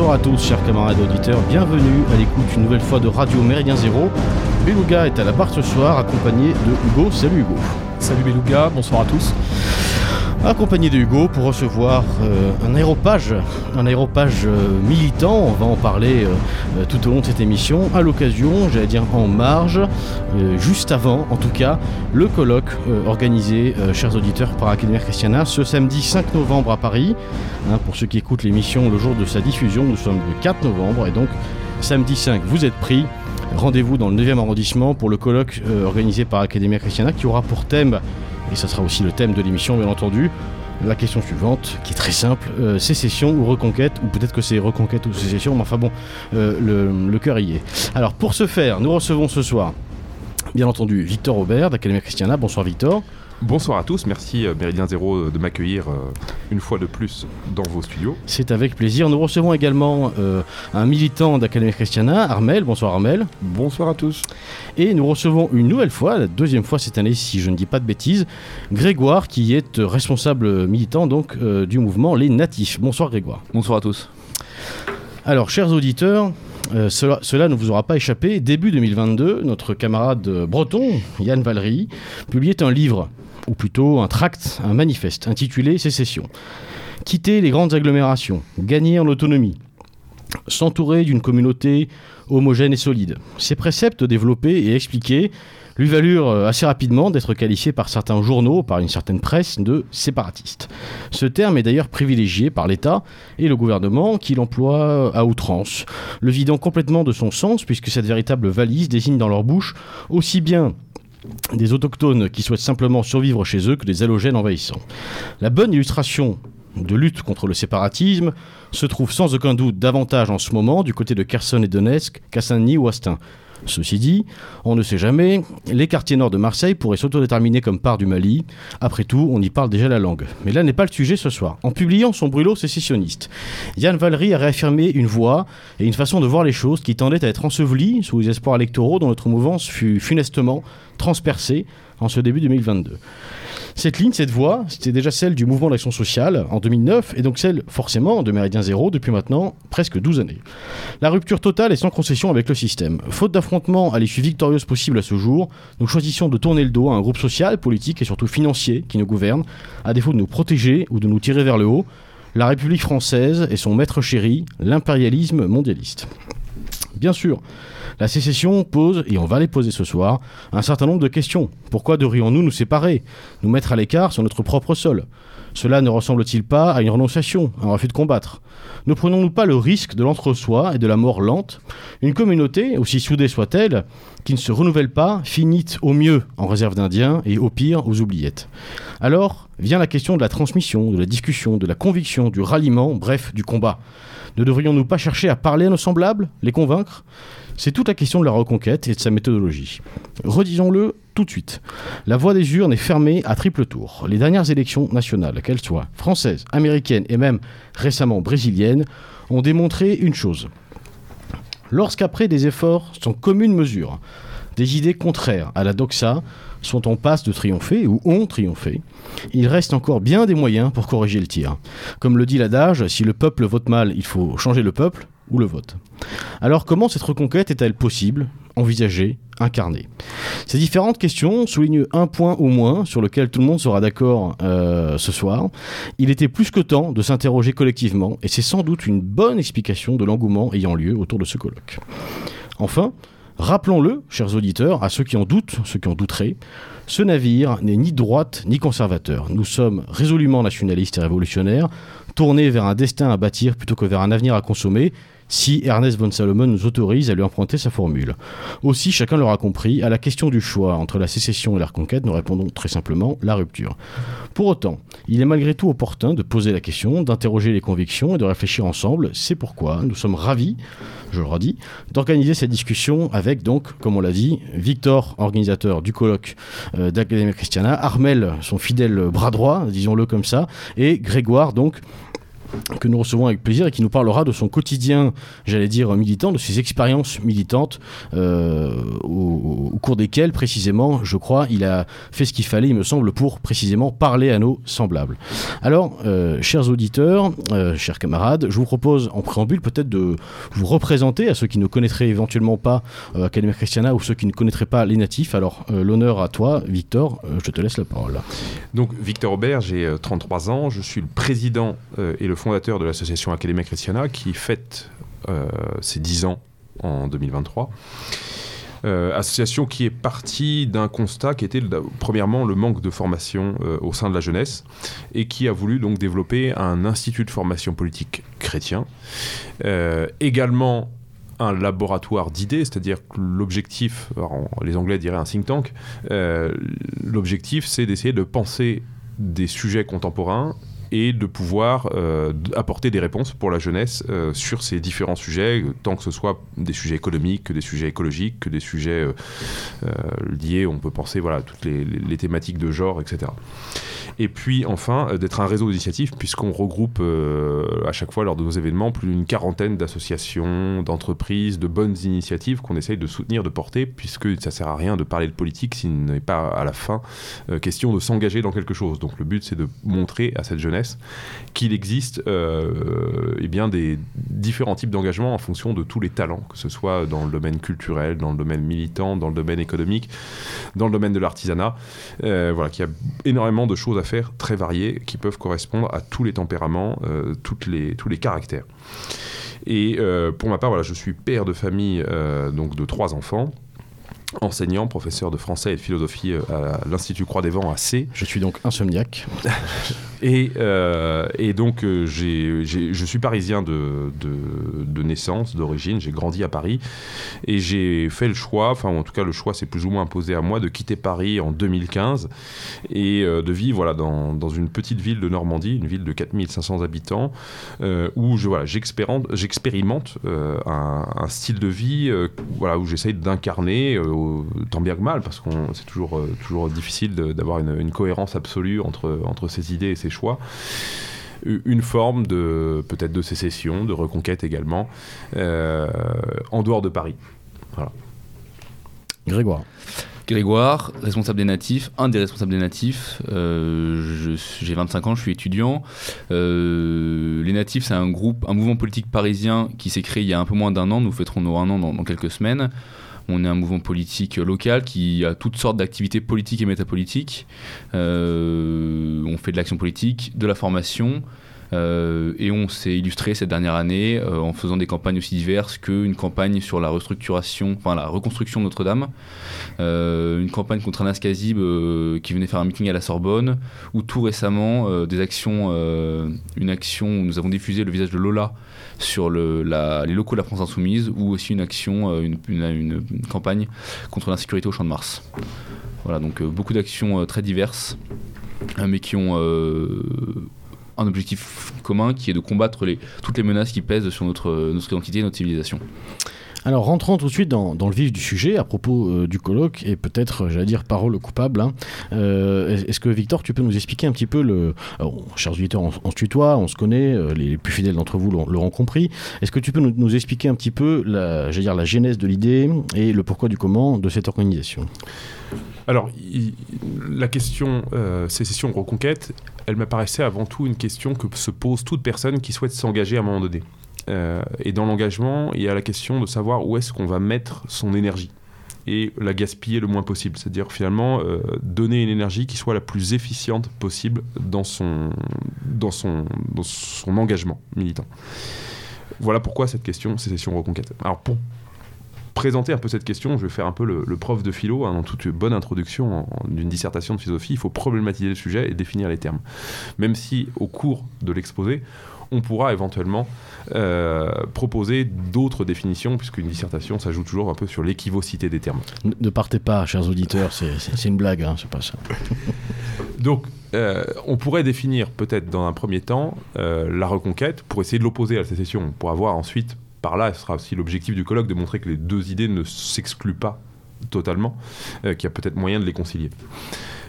Bonsoir à tous, chers camarades auditeurs. Bienvenue à l'écoute une nouvelle fois de Radio Méridien Zéro. Beluga est à la barre ce soir, accompagné de Hugo. Salut Hugo. Salut Beluga, bonsoir à tous accompagné de Hugo pour recevoir euh, un aéropage, un aéropage euh, militant. On va en parler euh, tout au long de cette émission. À l'occasion, j'allais dire en marge, juste avant, en tout cas, le colloque organisé, chers auditeurs, par Académie Christiana, ce samedi 5 novembre à Paris. Hein, pour ceux qui écoutent l'émission le jour de sa diffusion, nous sommes le 4 novembre et donc samedi 5, vous êtes pris. Rendez-vous dans le 9e arrondissement pour le colloque organisé par Académie Christiana qui aura pour thème et ça sera aussi le thème de l'émission bien entendu. La question suivante, qui est très simple, euh, sécession ou reconquête, ou peut-être que c'est reconquête ou sécession, mais enfin bon, euh, le, le cœur y est. Alors pour ce faire, nous recevons ce soir, bien entendu, Victor Aubert d'Académie Christiana. Bonsoir Victor. Bonsoir à tous, merci euh, Méridien Zéro euh, de m'accueillir euh, une fois de plus dans vos studios. C'est avec plaisir. Nous recevons également un militant d'Académie Christiana, Armel. Bonsoir Armel. Bonsoir à tous. Et nous recevons une nouvelle fois, la deuxième fois cette année si je ne dis pas de bêtises, Grégoire qui est responsable militant donc du mouvement Les Natifs. Bonsoir Grégoire. Bonsoir à tous. Alors chers auditeurs, cela, cela, ne vous aura pas échappé. Début 2022, notre camarade breton, Yann Valery, publiait un livre ou plutôt un tract, un manifeste intitulé Sécession. Quitter les grandes agglomérations, gagner en autonomie, s'entourer d'une communauté homogène et solide. Ces préceptes développés et expliqués lui valurent euh, assez rapidement d'être qualifié par certains journaux, par une certaine presse, de séparatiste. Ce terme est d'ailleurs privilégié par l'État et le gouvernement qui l'emploie à outrance, le vidant complètement de son sens puisque cette véritable valise désigne dans leur bouche aussi bien des autochtones qui souhaitent simplement survivre chez eux que des halogènes envahissants. La bonne illustration de lutte contre le séparatisme se trouve sans aucun doute davantage en ce moment du côté de Kherson et Donetsk qu'à ou Astin. Ceci dit, on ne sait jamais, les quartiers nord de Marseille pourraient s'autodéterminer comme part du Mali. Après tout, on y parle déjà la langue. Mais là n'est pas le sujet ce soir. En publiant son brûlot sécessionniste, Yann Valery a réaffirmé une voix et une façon de voir les choses qui tendaient à être ensevelies sous les espoirs électoraux dont notre mouvance fut funestement transpercée en ce début 2022. Cette ligne, cette voie, c'était déjà celle du mouvement d'action sociale en 2009 et donc celle forcément de Méridien Zéro depuis maintenant presque 12 années. La rupture totale est sans concession avec le système. Faute d'affrontement à l'issue victorieuse possible à ce jour, nous choisissons de tourner le dos à un groupe social, politique et surtout financier qui nous gouverne, à défaut de nous protéger ou de nous tirer vers le haut, la République française et son maître chéri, l'impérialisme mondialiste. Bien sûr, la sécession pose, et on va les poser ce soir, un certain nombre de questions. Pourquoi devrions-nous nous séparer, nous mettre à l'écart sur notre propre sol? Cela ne ressemble-t-il pas à une renonciation, un refus de combattre? Ne prenons-nous pas le risque de l'entre-soi et de la mort lente? Une communauté, aussi soudée soit-elle, qui ne se renouvelle pas, finit au mieux en réserve d'Indiens et au pire aux oubliettes. Alors vient la question de la transmission, de la discussion, de la conviction, du ralliement, bref, du combat. Ne devrions-nous pas chercher à parler à nos semblables, les convaincre? C'est toute la question de la reconquête et de sa méthodologie. Redisons-le tout de suite. La voie des urnes est fermée à triple tour. Les dernières élections nationales, qu'elles soient françaises, américaines et même récemment brésiliennes, ont démontré une chose. Lorsqu'après des efforts sans commune mesure, des idées contraires à la doxa sont en passe de triompher ou ont triomphé, il reste encore bien des moyens pour corriger le tir. Comme le dit l'adage, si le peuple vote mal, il faut changer le peuple ou le vote. Alors comment cette reconquête est-elle possible, envisagée, incarnée? Ces différentes questions soulignent un point au moins sur lequel tout le monde sera d'accord euh, ce soir. Il était plus que temps de s'interroger collectivement et c'est sans doute une bonne explication de l'engouement ayant lieu autour de ce colloque. Enfin, rappelons-le, chers auditeurs, à ceux qui en doutent, ceux qui en douteraient, ce navire n'est ni droite ni conservateur. Nous sommes résolument nationalistes et révolutionnaires, tournés vers un destin à bâtir plutôt que vers un avenir à consommer, si Ernest von Salomon nous autorise à lui emprunter sa formule. Aussi, chacun l'aura compris, à la question du choix entre la sécession et la reconquête, nous répondons très simplement la rupture. Pour autant, il est malgré tout opportun de poser la question, d'interroger les convictions et de réfléchir ensemble. C'est pourquoi nous sommes ravis, je le redis, d'organiser cette discussion avec donc, comme on l'a dit, Victor, organisateur du colloque euh, d'Académie Christiana, Armel, son fidèle bras droit, disons-le comme ça, et Grégoire, donc, que nous recevons avec plaisir et qui nous parlera de son quotidien, j'allais dire militant, de ses expériences militantes euh, au, cours desquelles précisément, je crois, il a fait ce qu'il fallait, il me semble, pour précisément parler à nos semblables. Alors, euh, chers auditeurs, euh, chers camarades, je vous propose en préambule peut-être de vous représenter à ceux qui ne connaîtraient éventuellement pas Academia Christiana ou ceux qui ne connaîtraient pas les natifs. Alors, l'honneur à toi, Victor, je te laisse la parole. Donc, Victor Aubert, j'ai 33 ans, je suis le président et le fondateur de l'association Academia Christiana qui fête ses 10 ans en 2023. Euh, association qui est partie d'un constat qui était premièrement le manque de formation euh, au sein de la jeunesse et qui a voulu donc développer un institut de formation politique chrétien. Euh, également un laboratoire d'idées, c'est-à-dire que l'objectif, les Anglais diraient un think tank, l'objectif c'est d'essayer de penser des sujets contemporains et de pouvoir euh, apporter des réponses pour la jeunesse euh, sur ces différents sujets, tant que ce soit des sujets économiques, que des sujets écologiques, que des sujets euh, liés, on peut penser voilà toutes les, les, thématiques de genre, etc. Et puis enfin d'être un réseau d'initiatives puisqu'on regroupe à chaque fois lors de nos événements plus d'une quarantaine d'associations, d'entreprises, de bonnes initiatives qu'on essaye de soutenir, de porter, puisque ça sert à rien de parler de politique s'il n'est pas à la fin question de s'engager dans quelque chose. Donc le but c'est de montrer à cette jeunesse qu'il existe euh, eh bien des différents types d'engagement en fonction de tous les talents, que ce soit dans le domaine culturel, dans le domaine militant, dans le domaine économique, dans le domaine de l'artisanat. Euh, voilà, qu'il y a énormément de choses à faire très variées qui peuvent correspondre à tous les tempéraments, euh, toutes les, tous les caractères. Et pour ma part, voilà, je suis père de famille donc de trois enfants enseignant, professeur de français et de philosophie à l'Institut Croix des Vents à C. Je suis donc insomniaque. Et, euh, et donc, euh, je suis parisien de, de, naissance, d'origine. J'ai grandi à Paris. Et j'ai fait le choix, enfin, en tout cas, le choix s'est plus ou moins imposé à moi de quitter Paris en 2015 et euh, de vivre voilà, dans, dans, une petite ville de Normandie, une ville de 4500 habitants, où je, voilà, j'expérimente un, un, style de vie voilà, où j'essaye d'incarner, tant bien que mal, parce que c'est toujours, toujours difficile d'avoir une, une, cohérence absolue entre, entre ses idées et ses choix une forme de peut-être de sécession, de reconquête également, euh, en dehors de Paris. Voilà. Grégoire. Grégoire, responsable des natifs, un des responsables des natifs. Euh, j'ai 25 ans, je suis étudiant. Euh, les natifs, c'est un groupe, un mouvement politique parisien qui s'est créé il y a un peu moins d'un an. Nous fêterons nos un an dans quelques semaines. On est un mouvement politique local qui a toutes sortes d'activités politiques et métapolitiques. Euh, on fait de l'action politique, de la formation. Euh, et on s'est illustré cette dernière année euh, en faisant des campagnes aussi diverses qu'une campagne sur la restructuration, enfin la reconstruction de Notre-Dame, une campagne contre Anas Kazib qui venait faire un meeting à la Sorbonne, ou tout récemment des actions, une action où nous avons diffusé le visage de Lola sur le, les locaux de la France Insoumise ou aussi une action, euh, une, campagne contre l'insécurité au Champ de Mars. Voilà, donc euh, beaucoup d'actions euh, très diverses, mais qui ont un objectif commun qui est de combattre toutes les menaces qui pèsent sur notre identité et notre civilisation. Alors rentrons tout de suite dans, le vif du sujet à propos euh, du colloque et peut-être, j'allais dire, parole coupable. Hein. Euh, est-ce que Victor, tu peux nous expliquer un petit peu le... Alors, chers auditeurs, on, se tutoie, on se connaît, euh, les, plus fidèles d'entre vous l'auront compris. Est-ce que tu peux nous, expliquer un petit peu la, dire, la genèse de l'idée et le pourquoi du comment de cette organisation? Alors, la question sécession-reconquête, elle m'apparaissait avant tout une question que se pose toute personne qui souhaite s'engager à un moment donné. Euh, et dans l'engagement, il y a la question de savoir où est-ce qu'on va mettre son énergie et la gaspiller le moins possible. C'est-à-dire finalement euh, donner une énergie qui soit la plus efficiente possible dans son, dans son, engagement militant. Voilà pourquoi cette question sécession reconquête. Alors pour présenter un peu cette question, je vais faire un peu le, prof de philo, hein, dans toute bonne introduction d'une dissertation de philosophie, il faut problématiser le sujet et définir les termes. Même si au cours de l'exposé, on pourra éventuellement euh, proposer d'autres définitions, puisqu'une dissertation, ça joue toujours un peu sur l'équivocité des termes. Ne, partez pas, chers auditeurs, c'est une blague, hein, c'est pas ça. Donc, euh, on pourrait définir peut-être dans un premier temps euh, la reconquête pour essayer de l'opposer à la sécession, pour avoir ensuite, par là, ce sera aussi l'objectif du colloque, de montrer que les deux idées ne s'excluent pas totalement, qu'il y a peut-être moyen de les concilier.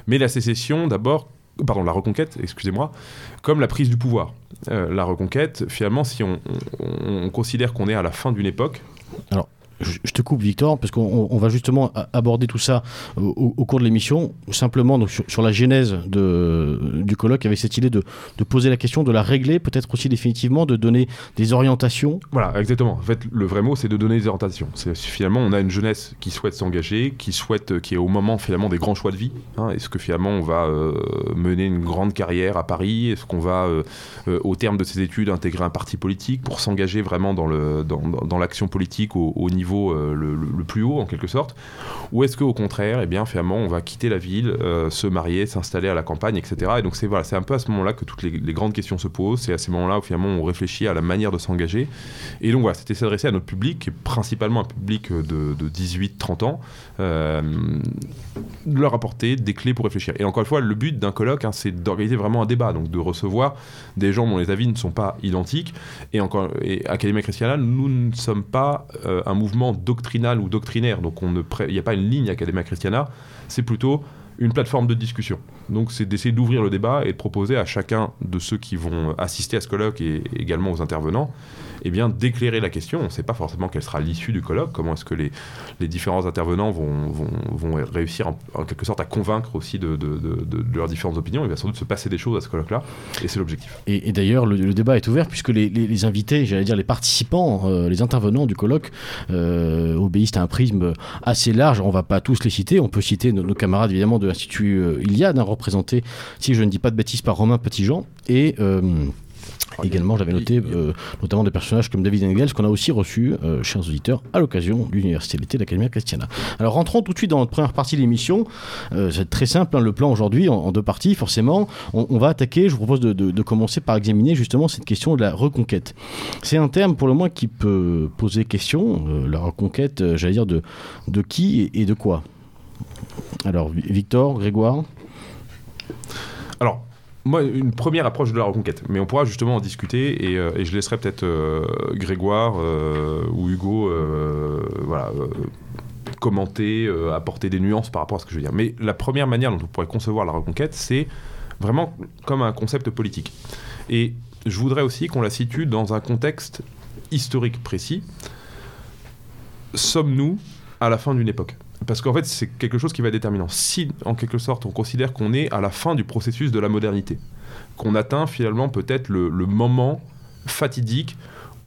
Mais la sécession, d'abord, pardon, la reconquête, excusez-moi, comme la prise du pouvoir. Euh, la reconquête, finalement, si on, on- on considère qu'on est à la fin d'une époque, Je je te coupe, Victor, parce qu'on on va justement aborder tout ça au, au- cours de l'émission. Simplement, donc, sur, la genèse du colloque, avec cette idée de, poser la question, de la régler, peut-être aussi définitivement, de donner des orientations. Voilà, exactement. En fait, le vrai mot, c'est de donner des orientations. C'est finalement, on a une jeunesse qui souhaite s'engager, qui souhaite, euh, qui est au moment finalement des grands choix de vie. hein. Est-ce que finalement, on va euh, mener une grande carrière à Paris? Est-ce qu'on va, euh, euh, au terme de ses études, intégrer un parti politique pour s'engager vraiment dans l'action politique au niveau euh, le, plus haut, en quelque sorte Ou est-ce qu'au contraire, eh bien, finalement, on va quitter la ville, euh, se marier, s'installer à la campagne, etc. Et donc, c'est voilà, c'est un peu à ce moment-là que toutes les, grandes questions se posent. C'est à ces moments-là où finalement, on réfléchit à la manière de s'engager. Et donc voilà, c'était s'adresser à notre public, principalement un public de, de 18-30 ans, euh, leur apporter des clés pour réfléchir. Et encore une fois, le but d'un colloque, hein, c'est d'organiser vraiment un débat, donc de recevoir des gens dont les avis ne sont pas identiques. Et encore, et Academia Christiana, nous ne sommes pas euh, un mouvement doctrinal ou doctrinaire, donc il n'y a pas une ligne Academia Christiana, c'est plutôt une plateforme de discussion. Donc c'est d'essayer d'ouvrir le débat et de proposer à chacun de ceux qui vont assister à ce colloque et également aux intervenants, eh bien d'éclairer la question. On ne sait pas forcément quelle sera l'issue du colloque, comment est-ce que les, les différents intervenants vont, vont, vont réussir en, quelque sorte à convaincre aussi de, de- de- leurs différentes opinions. Il va sans doute se passer des choses à ce colloque-là, et c'est l'objectif. Et, d'ailleurs, le, débat est ouvert puisque les, invités, j'allais dire les participants, euh, les intervenants du colloque, euh, obéissent à un prisme assez large. On va pas tous les citer. On peut citer nos, camarades évidemment de l'Institut euh, Iliade, hein, si je ne dis pas de bêtises, par Romain Petitjean. Et. euh, Également, j'avais noté euh, notamment des personnages comme David Engels qu'on a aussi reçu, euh, chers auditeurs, à l'occasion de l'Université d'été d'Academia Christiana. Alors rentrons tout de suite dans notre première partie de l'émission. Euh, c'est très simple, hein, le plan aujourd'hui en, en deux parties, forcément. On, on va attaquer, je vous propose de, de- de commencer par examiner justement cette question de la reconquête. C'est un terme pour le moins qui peut poser question, euh, la reconquête, j'allais dire, de, de qui et, et de quoi? Alors, Vi- Victor, Grégoire? Alors, moi, une première approche de la reconquête, mais on pourra justement en discuter et, euh, je laisserai peut-être euh, Grégoire euh, ou Hugo voilà, commenter, apporter des nuances par rapport à ce que je veux dire. Mais la première manière dont on pourrait concevoir la reconquête, c'est vraiment comme un concept politique. Et je voudrais aussi qu'on la situe dans un contexte historique précis. Sommes-nous à la fin d'une époque? Parce qu'en fait, c'est quelque chose qui va être déterminant. Si, en quelque sorte, on considère qu'on est à la fin du processus de la modernité, qu'on atteint finalement peut-être le, moment fatidique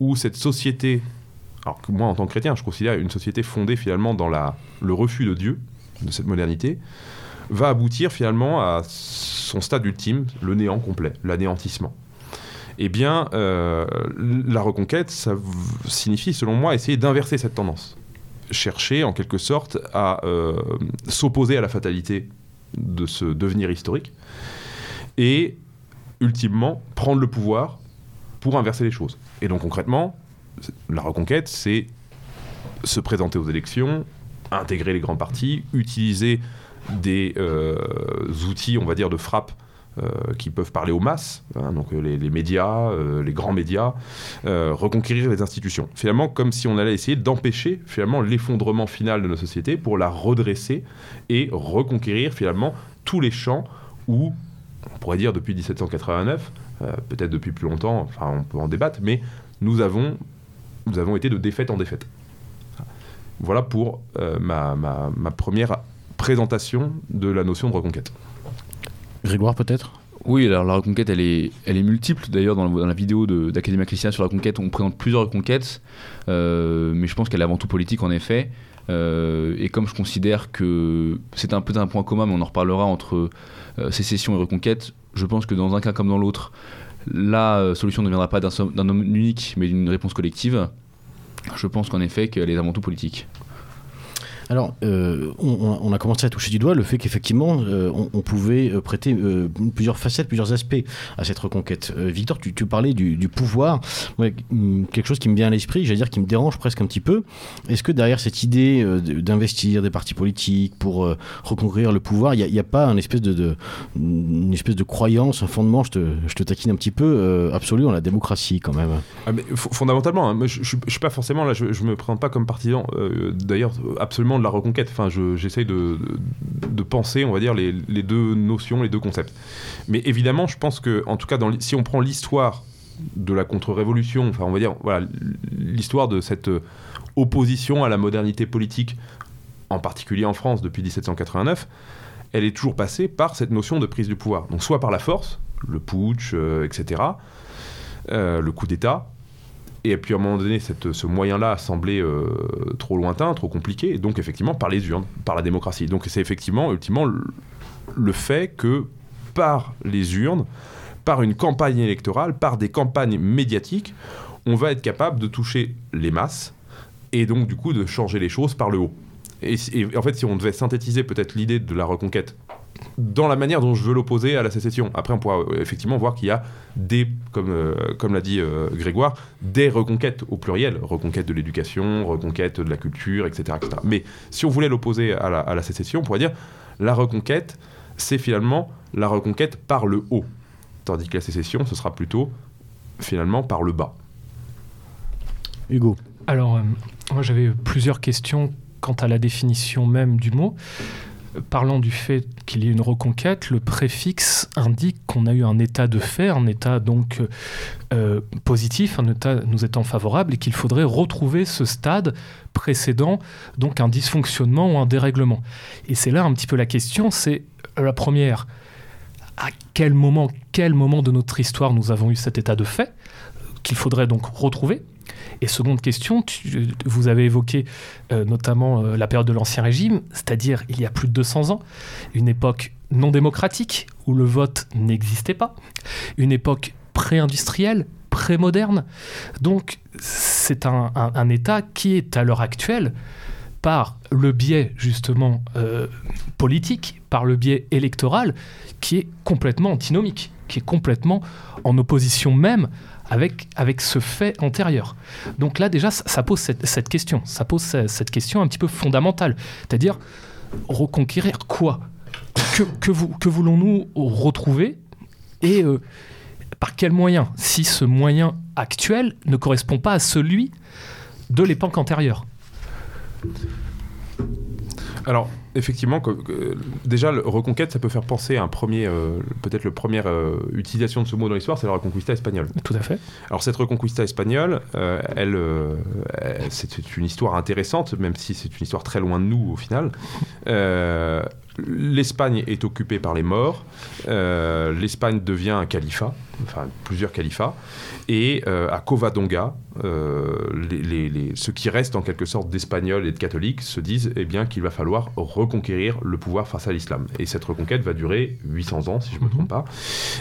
où cette société, alors que moi en tant que chrétien, je considère une société fondée finalement dans la, le refus de Dieu, de cette modernité, va aboutir finalement à son stade ultime, le néant complet, l'anéantissement. Eh bien, euh, la reconquête, ça signifie, selon moi, essayer d'inverser cette tendance chercher en quelque sorte à euh, s'opposer à la fatalité de ce devenir historique et ultimement prendre le pouvoir pour inverser les choses. Et donc concrètement, la reconquête, c'est se présenter aux élections, intégrer les grands partis, utiliser des euh, outils, on va dire, de frappe qui peuvent parler aux masses, hein, donc euh, les, médias, euh, les grands médias, euh, reconquérir les institutions. Finalement, comme si on allait essayer d'empêcher finalement l'effondrement final de nos sociétés pour la redresser et reconquérir finalement tous les champs où, on pourrait dire depuis 1789, euh, peut-être depuis plus longtemps, enfin on peut en débattre, mais nous avons, nous avons été de défaite en défaite. Voilà pour euh, ma- ma première présentation de la notion de reconquête. Grégoire peut-être? Oui, alors la reconquête, elle est, elle est multiple. D'ailleurs, dans, la- vidéo d'Academia Christiana sur la reconquête, on présente plusieurs reconquêtes. Euh, mais je pense qu'elle est avant tout politique, en effet. Euh, et comme je considère que c'est un peu un point commun, mais on en reparlera entre euh, sécession et reconquête, je pense que dans un cas comme dans l'autre, la solution ne viendra pas d'un homme unique, mais d'une réponse collective. Je pense qu'en effet, qu'elle est avant tout politique. Alors, euh, on, a commencé à toucher du doigt le fait qu'effectivement, euh, on, pouvait euh, prêter plusieurs facettes, plusieurs aspects à cette reconquête. Victor, tu, parlais du, pouvoir. Hum, quelque chose qui me vient à l'esprit, j'allais dire qui me dérange presque un petit peu. Est-ce que derrière cette idée d'investir des partis politiques pour reconquérir le pouvoir, il n'y a, pas une espèce de croyance, un fondement, je te, taquine un petit peu, absolu en la démocratie quand même? Ah, mais fondamentalement, hein, je, je suis pas forcément là, je, je me présente pas comme partisan, d'ailleurs, absolument de la reconquête. Enfin, je- de, de, de penser, on va dire, les, les, deux notions, les deux concepts. Mais évidemment, je pense que, en tout cas, si on prend l'histoire de la contre-révolution, enfin, on va dire, voilà, l'histoire de cette opposition à la modernité politique, en particulier en France depuis 1789, elle est toujours passée par cette notion de prise du pouvoir. Donc, soit par la force, le putsch, euh, etc., euh, le coup d'État, et puis à un moment donné, ce moyen-là a semblé euh, trop lointain, trop compliqué, et donc effectivement par les urnes, par la démocratie. Donc c'est effectivement, ultimement, le, fait que par les urnes, par une campagne électorale, par des campagnes médiatiques, on va être capable de toucher les masses, et donc du coup de changer les choses par le haut. Et en fait, si on devait synthétiser peut-être l'idée de la reconquête dans la manière dont je veux l'opposer à la sécession. Après, on pourra euh, effectivement voir qu'il y a des, comme, euh, comme l'a dit euh, Grégoire, des reconquêtes au pluriel, reconquête de l'éducation, reconquête de la culture, etc. etc. Mais si on voulait l'opposer à la, à la sécession, on pourrait dire la reconquête, c'est finalement la reconquête par le haut, tandis que la sécession, ce sera plutôt finalement par le bas. Hugo. Alors, euh, moi j'avais plusieurs questions quant à la définition même du mot. Parlant du fait qu'il y ait une reconquête, le préfixe indique qu'on a eu un état de fait, un état donc euh, positif, un état nous étant favorable, et qu'il faudrait retrouver ce stade précédent, donc un dysfonctionnement ou un dérèglement. Et c'est là un petit peu la question, c'est la première, à quel moment, quel moment de notre histoire nous avons eu cet état de fait, qu'il faudrait donc retrouver et seconde question, vous avez évoqué euh, notamment euh, la période de l'Ancien Régime, c'est-à-dire il y a plus de 200 ans, une époque non démocratique où le vote n'existait pas, une époque pré-industrielle, pré-moderne. Donc c'est un, État qui est à l'heure actuelle, par le biais justement euh, politique, par le biais électoral, qui est complètement antinomique, qui est complètement en opposition même avec, avec ce fait antérieur. Donc là, déjà, ça, pose cette, question. Ça pose cette question un petit peu fondamentale. C'est-à-dire, reconquérir quoi? Que, que voulons-nous retrouver? Et euh, par quel moyen? Si ce moyen actuel ne correspond pas à celui de l'époque antérieure? Alors, effectivement, que, que, déjà, le reconquête, ça peut faire penser à un premier, euh, peut-être la première euh, utilisation de ce mot dans l'histoire, c'est la reconquista espagnole. Tout à fait. Alors, cette reconquista espagnole, euh, elle, elle c'est une histoire intéressante, même si c'est une histoire très loin de nous au final. L'Espagne est occupée par les morts, l'Espagne devient un califat, enfin plusieurs califats, et à Covadonga, les, ceux qui restent en quelque sorte d'Espagnols et de catholiques se disent eh bien qu'il va falloir reconquérir le pouvoir face à l'islam. Et cette reconquête va durer 800 ans, si je ne me trompe pas,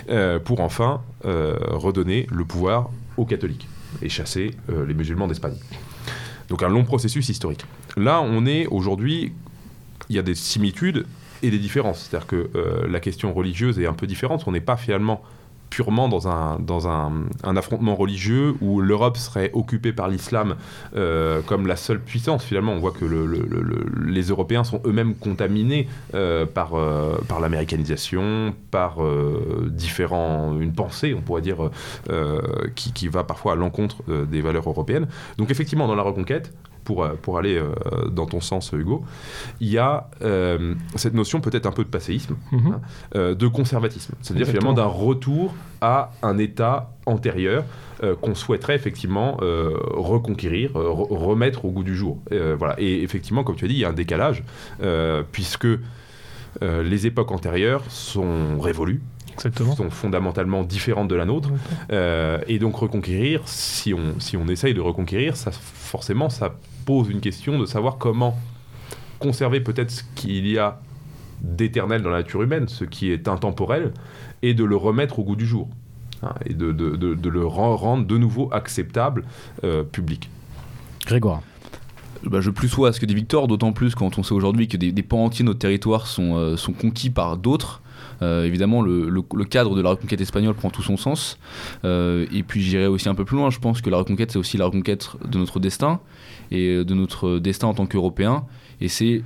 euh, pour enfin euh, redonner le pouvoir aux catholiques et chasser euh, les musulmans d'Espagne. Donc un long processus historique. Là, on est aujourd'hui, il y a des similitudes et des différences. C'est-à-dire que euh, la question religieuse est un peu différente. On n'est pas finalement purement dans un, dans un, affrontement religieux où l'Europe serait occupée par l'islam euh, comme la seule puissance. Finalement, on voit que le, le, le, les Européens sont eux-mêmes contaminés euh, par, par l'américanisation, par différents, une pensée, on pourrait dire, qui, qui, va parfois à l'encontre des valeurs européennes. Donc effectivement, dans la reconquête, pour, pour aller euh, dans ton sens, Hugo, il y a euh, cette notion peut-être un peu de passéisme, mm -hmm. hein, euh, de conservatisme, c'est-à-dire finalement d'un retour à un état antérieur qu'on souhaiterait effectivement reconquérir, re remettre au goût du jour. voilà. Et effectivement, comme tu as dit, il y a un décalage, puisque les époques antérieures sont révolues, Exactement. sont fondamentalement différentes de la nôtre. Euh, et donc reconquérir, si on, si on essaye de reconquérir, ça, forcément, ça pose une question de savoir comment conserver peut-être ce qu'il y a d'éternel dans la nature humaine, ce qui est intemporel, et de le remettre au goût du jour. Hein, et de, de, de, de, le rendre de nouveau acceptable euh, public. Grégoire bah, je plus sois à ce que dit Victor, d'autant plus quand on sait aujourd'hui que des, des, pans entiers de notre territoire sont, euh, sont conquis par d'autres. Euh, évidemment, le, le, le, cadre de la reconquête espagnole prend tout son sens. Euh, et puis j'irai aussi un peu plus loin. Je pense que la reconquête, c'est aussi la reconquête de notre destin et de notre destin en tant qu'Européens. Et c'est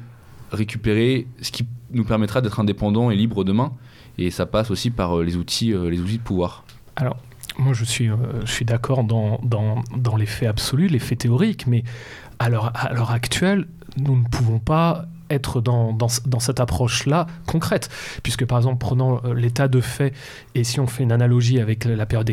récupérer ce qui nous permettra d'être indépendants et libres demain. Et ça passe aussi par les outils, les outils de pouvoir. Alors, moi, je suis, euh, je suis d'accord dans, dans, dans les faits absolus, les faits théoriques, mais à l'heure actuelle, nous ne pouvons pas être dans, dans, cette approche-là concrète. Puisque par exemple, prenant euh, l'état de fait, et si on fait une analogie avec la période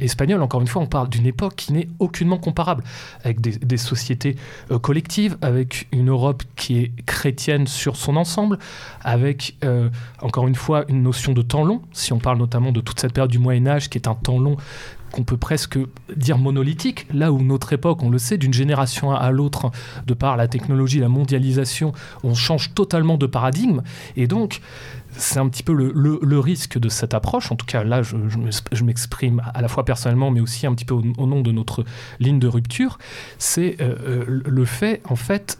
espagnole, encore une fois, on parle d'une époque qui n'est aucunement comparable, avec des, des sociétés euh, collectives, avec une Europe qui est chrétienne sur son ensemble, avec euh, encore une fois une notion de temps long, si on parle notamment de toute cette période du Moyen Âge qui est un temps long qu'on peut presque dire monolithique, là où notre époque, on le sait, d'une génération à l'autre, de par la technologie, la mondialisation, on change totalement de paradigme. Et donc, c'est un petit peu le, le- risque de cette approche. En tout cas, là, je, je me- je m'exprime à la fois personnellement, mais aussi un petit peu au, au nom de notre ligne de rupture. C'est euh, euh, le fait, en fait,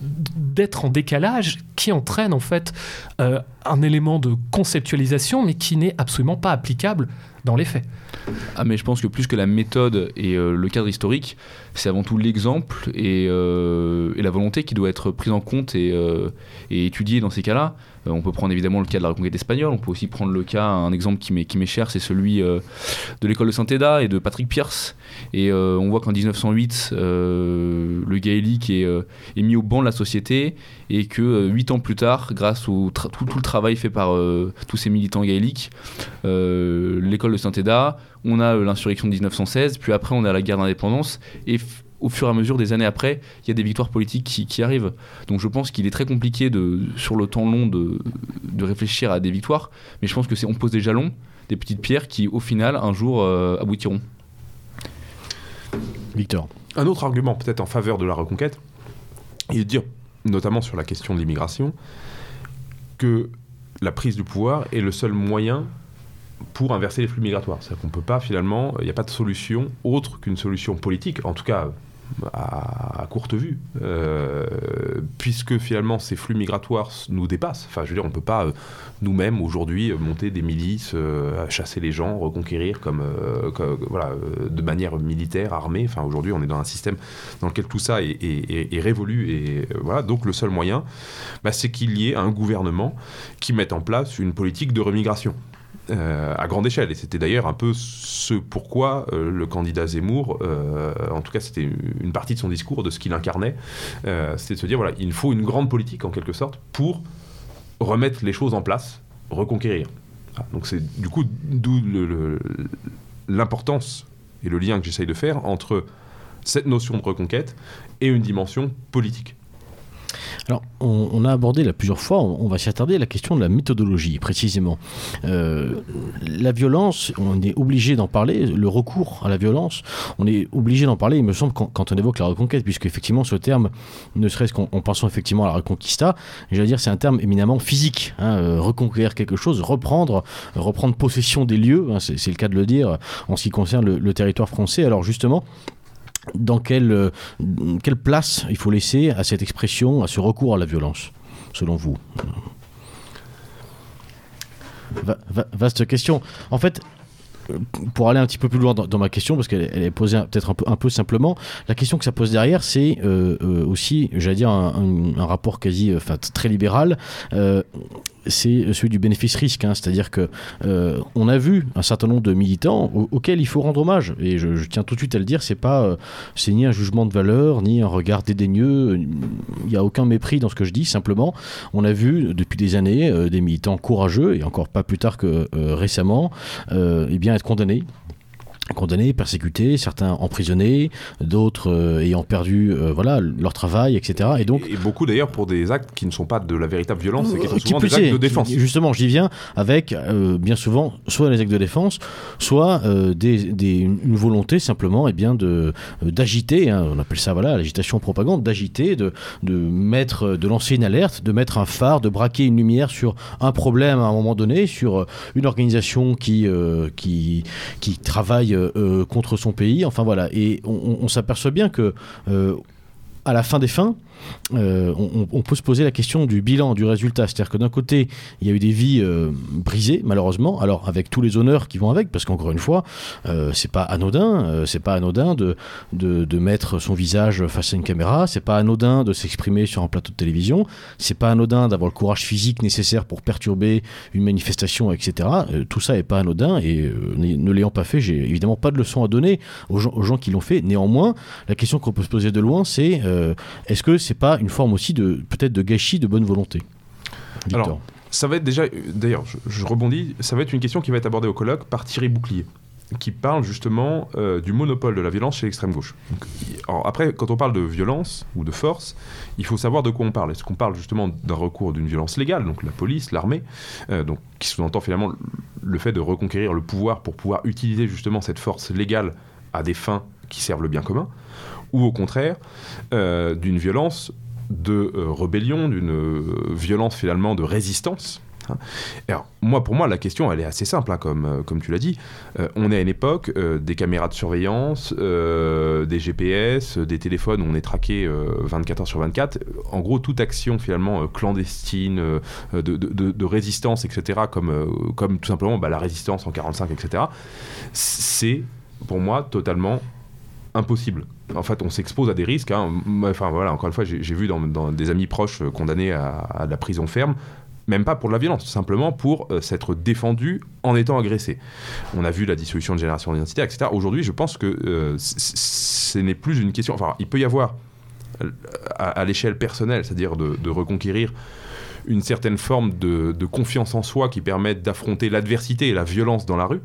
d'être en décalage qui entraîne en fait euh, un élément de conceptualisation mais qui n'est absolument pas applicable dans les faits. Ah mais je pense que plus que la méthode et euh, le cadre historique, c'est avant tout l'exemple et, euh, et la volonté qui doit être prise en compte et, euh, et étudiée dans ces cas-là. Euh, on peut prendre évidemment le cas de la reconquête espagnole, on peut aussi prendre le cas, un exemple qui m'est cher, c'est celui euh, de l'école de Saint-Héda et de Patrick Pierce. Et euh, on voit qu'en 1908, euh, le gaélique est, mis au banc de la société et que huit ans plus tard, grâce au tout, le travail fait par tous ces militants gaéliques, l'école de Saint-Héda, on a l'insurrection de 1916, puis après on a la guerre d'indépendance, et au fur et à mesure des années après, il y a des victoires politiques qui, qui arrivent. Donc je pense qu'il est très compliqué de, sur le temps long de, de réfléchir à des victoires, mais je pense que c'est on pose des jalons, des petites pierres qui au final un jour euh, aboutiront. Victor. Un autre argument peut-être en faveur de la reconquête est de dire, notamment sur la question de l'immigration, que la prise du pouvoir est le seul moyen pour inverser les flux migratoires. C'est-à-dire qu'on ne peut pas finalement, il n'y a pas de solution autre qu'une solution politique, en tout cas à, courte vue, euh, puisque finalement ces flux migratoires nous dépassent. Enfin, je veux dire, on ne peut pas euh, nous-mêmes aujourd'hui euh, monter des milices, chasser les gens, reconquérir comme, voilà, de manière militaire, armée. Enfin, aujourd'hui, on est dans un système dans lequel tout ça est, révolu. Et voilà, donc le seul moyen, bah, c'est qu'il y ait un gouvernement qui mette en place une politique de remigration. Euh, à grande échelle. Et c'était d'ailleurs un peu ce pourquoi euh, le candidat Zemmour, euh, en tout cas c'était une partie de son discours, de ce qu'il incarnait, c'était de se dire, voilà, il faut une grande politique en quelque sorte pour remettre les choses en place, reconquérir. Ah, donc c'est du coup d'où l'importance et le lien que j'essaye de faire entre cette notion de reconquête et une dimension politique. Alors, on, a abordé là plusieurs fois, on, va s'y attarder, la question de la méthodologie, précisément. Euh, la violence, on est obligé d'en parler, le recours à la violence, on est obligé d'en parler, il me semble, quand, on évoque la reconquête, puisque effectivement, ce terme, ne serait-ce qu'en en pensant effectivement à la reconquista, j'allais dire, c'est un terme éminemment physique. hein, euh, reconquérir quelque chose, reprendre, reprendre possession des lieux, hein, c'est c'est le cas de le dire, en ce qui concerne le, le territoire français. Alors, justement, dans quelle, euh, quelle place il faut laisser à cette expression, à ce recours à la violence, selon vous? Va- va- Vaste question. En fait, euh, pour aller un petit peu plus loin dans, ma question, parce qu'elle elle est posée peut-être un peu, simplement, la question que ça pose derrière, c'est euh, aussi, j'allais dire, un, un- rapport quasi enfin, très libéral. C'est celui du bénéfice-risque, hein. c'est-à-dire que euh, on a vu un certain nombre de militants au- auxquels il faut rendre hommage, et je, tiens tout de suite à le dire, c'est pas, euh, c'est ni un jugement de valeur, ni un regard dédaigneux, il n'y a aucun mépris dans ce que je dis, simplement, on a vu depuis des années euh, des militants courageux, et encore pas plus tard que récemment, eh bien être condamnés condamnés, persécutés, certains emprisonnés, d'autres euh, ayant perdu euh, voilà, leur travail, etc. Et donc, Et, et beaucoup d'ailleurs pour des actes qui ne sont pas de la véritable violence, et qui sont Euh, souvent des actes de défense. qui- Justement, j'y viens avec euh, bien souvent soit des actes de défense, soit euh, des, des- une volonté simplement eh bien, de, euh, d'agiter, hein, on appelle ça voilà, l'agitation propagande, d'agiter, de, de, mettre, de lancer une alerte, de mettre un phare, de braquer une lumière sur un problème à un moment donné, sur euh, une organisation qui, euh, qui, qui travaille euh, euh, contre son pays. Enfin voilà, et on s'aperçoit bien que euh, à la fin des fins, euh, on, peut se poser la question du bilan, du résultat. C'est-à-dire que d'un côté, il y a eu des vies euh, brisées, malheureusement, alors avec tous les honneurs qui vont avec, parce qu'encore une fois, euh, c'est pas anodin, euh, c'est pas anodin de, de, mettre son visage face à une caméra, c'est pas anodin de s'exprimer sur un plateau de télévision, c'est pas anodin d'avoir le courage physique nécessaire pour perturber une manifestation, etc. Tout ça est pas anodin, et ne l'ayant pas fait, j'ai évidemment pas de leçon à donner aux gens, aux gens qui l'ont fait. Néanmoins, la question qu'on peut se poser de loin, c'est est-ce que c'est pas une forme aussi de peut-être de gâchis de bonne volonté Victor. Alors, ça va être déjà, d'ailleurs, je, rebondis, ça va être une question qui va être abordée au colloque par Thierry Bouclier qui parle justement euh, du monopole de la violence chez l'extrême gauche. Alors après, quand on parle de violence ou de force, il faut savoir de quoi on parle. Est-ce qu'on parle justement d'un recours d'une violence légale, donc la police, l'armée, euh, donc qui sous-entend finalement le fait de reconquérir le pouvoir pour pouvoir utiliser justement cette force légale à des fins qui servent le bien commun, ou au contraire euh, d'une violence de euh, rébellion, d'une euh, violence finalement de résistance. hein. Alors, moi, pour moi, la question, elle est assez simple, hein, comme, comme tu l'as dit. On est à une époque des caméras de surveillance, des GPS, des téléphones on est traqué euh, 24 heures sur 24. En gros, toute action finalement clandestine, de, de- résistance, etc., comme, comme tout simplement bah, la résistance en 45, etc., c'est pour moi totalement impossible. En fait, on s'expose à des risques. hein. Enfin, voilà, encore une fois, j'ai vu dans, des amis proches euh, condamnés à, la prison ferme, même pas pour de la violence, simplement pour euh, s'être défendu en étant agressé. On a vu la dissolution de génération identitaire, etc. Aujourd'hui, je pense que euh, ce n'est plus une question. Enfin, il peut y avoir à, l'échelle personnelle, c'est-à-dire de, reconquérir une certaine forme de confiance en soi qui permette d'affronter l'adversité et la violence dans la rue.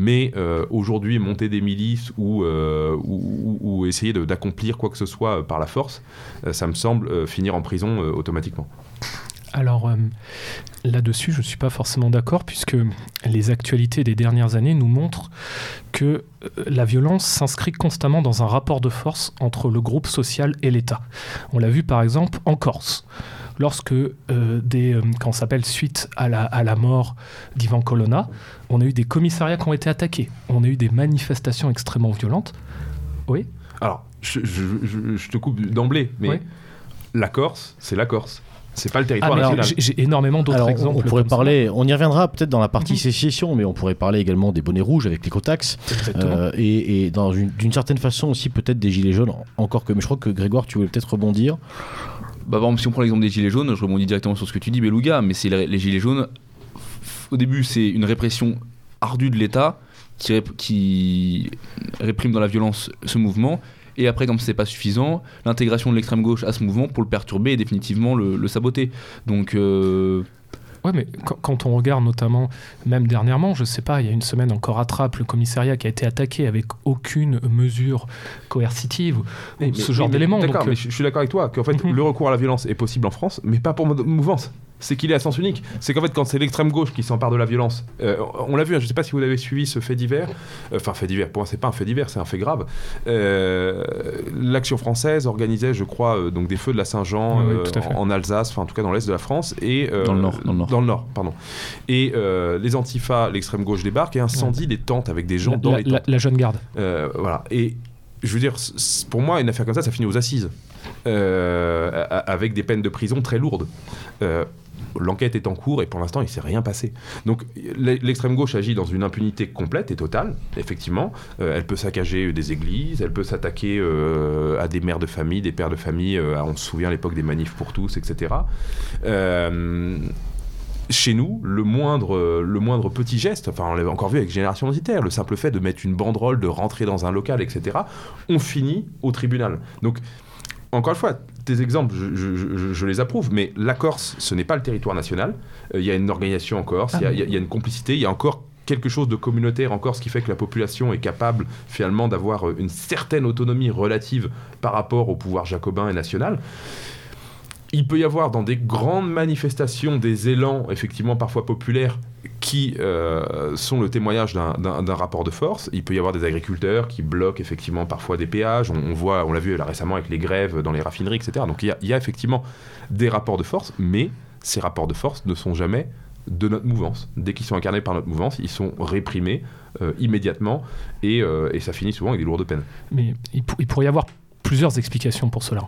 Mais euh, aujourd'hui, monter des milices ou, euh, essayer d'accomplir quoi que ce soit euh, par la force, ça me semble finir en prison automatiquement. Alors là-dessus, je ne suis pas forcément d'accord puisque les actualités des dernières années nous montrent que la violence s'inscrit constamment dans un rapport de force entre le groupe social et l'État. On l'a vu par exemple en Corse. Lorsque euh, des, euh, quand on s'appelle suite à la, à la mort d'Ivan Colonna, on a eu des commissariats qui ont été attaqués. On a eu des manifestations extrêmement violentes. Oui. Alors, je, je- je- je te coupe d'emblée, mais Oui. la Corse, c'est la Corse. C'est pas le Ah, territoire mais national. j'ai j'ai énormément d'autres exemples. on pourrait ça. parler, on y reviendra peut-être dans la partie Mhm. sécession, mais on pourrait parler également des bonnets rouges avec l'écotaxe, Exactement. euh, et, et dans une- d'une certaine façon aussi peut-être des gilets jaunes, encore que, mais je crois que Grégoire, tu voulais peut-être rebondir. Bah, si on prend l'exemple des Gilets jaunes, je rebondis directement sur ce que tu dis, Beluga, mais c'est les, Gilets jaunes. Au début, c'est une répression ardue de l'État qui réprime dans la violence ce mouvement. Et après, comme c'est pas suffisant, l'intégration de l'extrême gauche à ce mouvement pour le perturber et définitivement le, le saboter. Donc, euh, Ouais, mais quand, quand on regarde notamment, même dernièrement, je sais pas, il y a une semaine encore à Trappes, le commissariat qui a été attaqué avec aucune mesure coercitive, ou Mais- ce mais- genre d'éléments. D'accord, mais euh, je, je suis d'accord avec toi qu'en fait, Mhm. le recours à la violence est possible en France, mais pas pour mo- mouvance. C'est qu'il est à sens unique. C'est qu'en fait, quand c'est l'extrême gauche qui s'empare de la violence, euh, on l'a vu, hein, je ne sais pas si vous avez suivi ce fait divers. Euh, Enfin, fait divers, pour moi, c'est pas un fait divers, c'est un fait grave. Euh, L'Action française organisait, je crois, euh, donc des feux de la Saint-Jean Oui, oui, euh, en Alsace, enfin en tout cas dans l'est de la France. Et, euh, Dans le nord, dans le nord. pardon. Et euh, les Antifa, l'extrême gauche débarquent et incendient des tentes avec des gens la, dans la- les tentes. la- la jeune garde. Euh, voilà. Et je veux dire, pour moi, une affaire comme ça, ça finit aux assises. Euh, avec des peines de prison très lourdes. Euh, L'enquête est en cours et pour l'instant, il ne s'est rien passé. Donc, l'e- l'extrême gauche agit dans une impunité complète et totale, effectivement. Euh, elle peut saccager des églises, elle peut s'attaquer euh, à des mères de famille, des pères de famille. euh, on se souvient l'époque des manifs pour tous, etc. Chez nous, le moindre, le moindre petit geste, enfin on l'avait encore vu avec Génération Identitaire, le simple fait de mettre une banderole, de rentrer dans un local, etc., on finit au tribunal. Donc, encore une fois, tes exemples, je, je- je- je les approuve, mais la Corse, ce n'est pas le territoire national. Euh, Il y a une organisation en Corse, il y a- il y, a- il y a une complicité, il y a encore quelque chose de communautaire en Corse qui fait que la population est capable finalement d'avoir euh, une certaine autonomie relative par rapport au pouvoir jacobin et national. Il peut y avoir dans des grandes manifestations des élans, effectivement parfois populaires, qui euh, sont le témoignage d'un- rapport de force. Il peut y avoir des agriculteurs qui bloquent effectivement parfois des péages. On, voit, on l'a vu récemment avec les grèves dans les raffineries, etc. Donc il y, a, effectivement des rapports de force, mais ces rapports de force ne sont jamais de notre mouvance. Dès qu'ils sont incarnés par notre mouvance, ils sont réprimés euh, immédiatement et, euh, et ça finit souvent avec des lourdes peines. Mais il, pour- il pourrait y avoir plusieurs explications pour cela.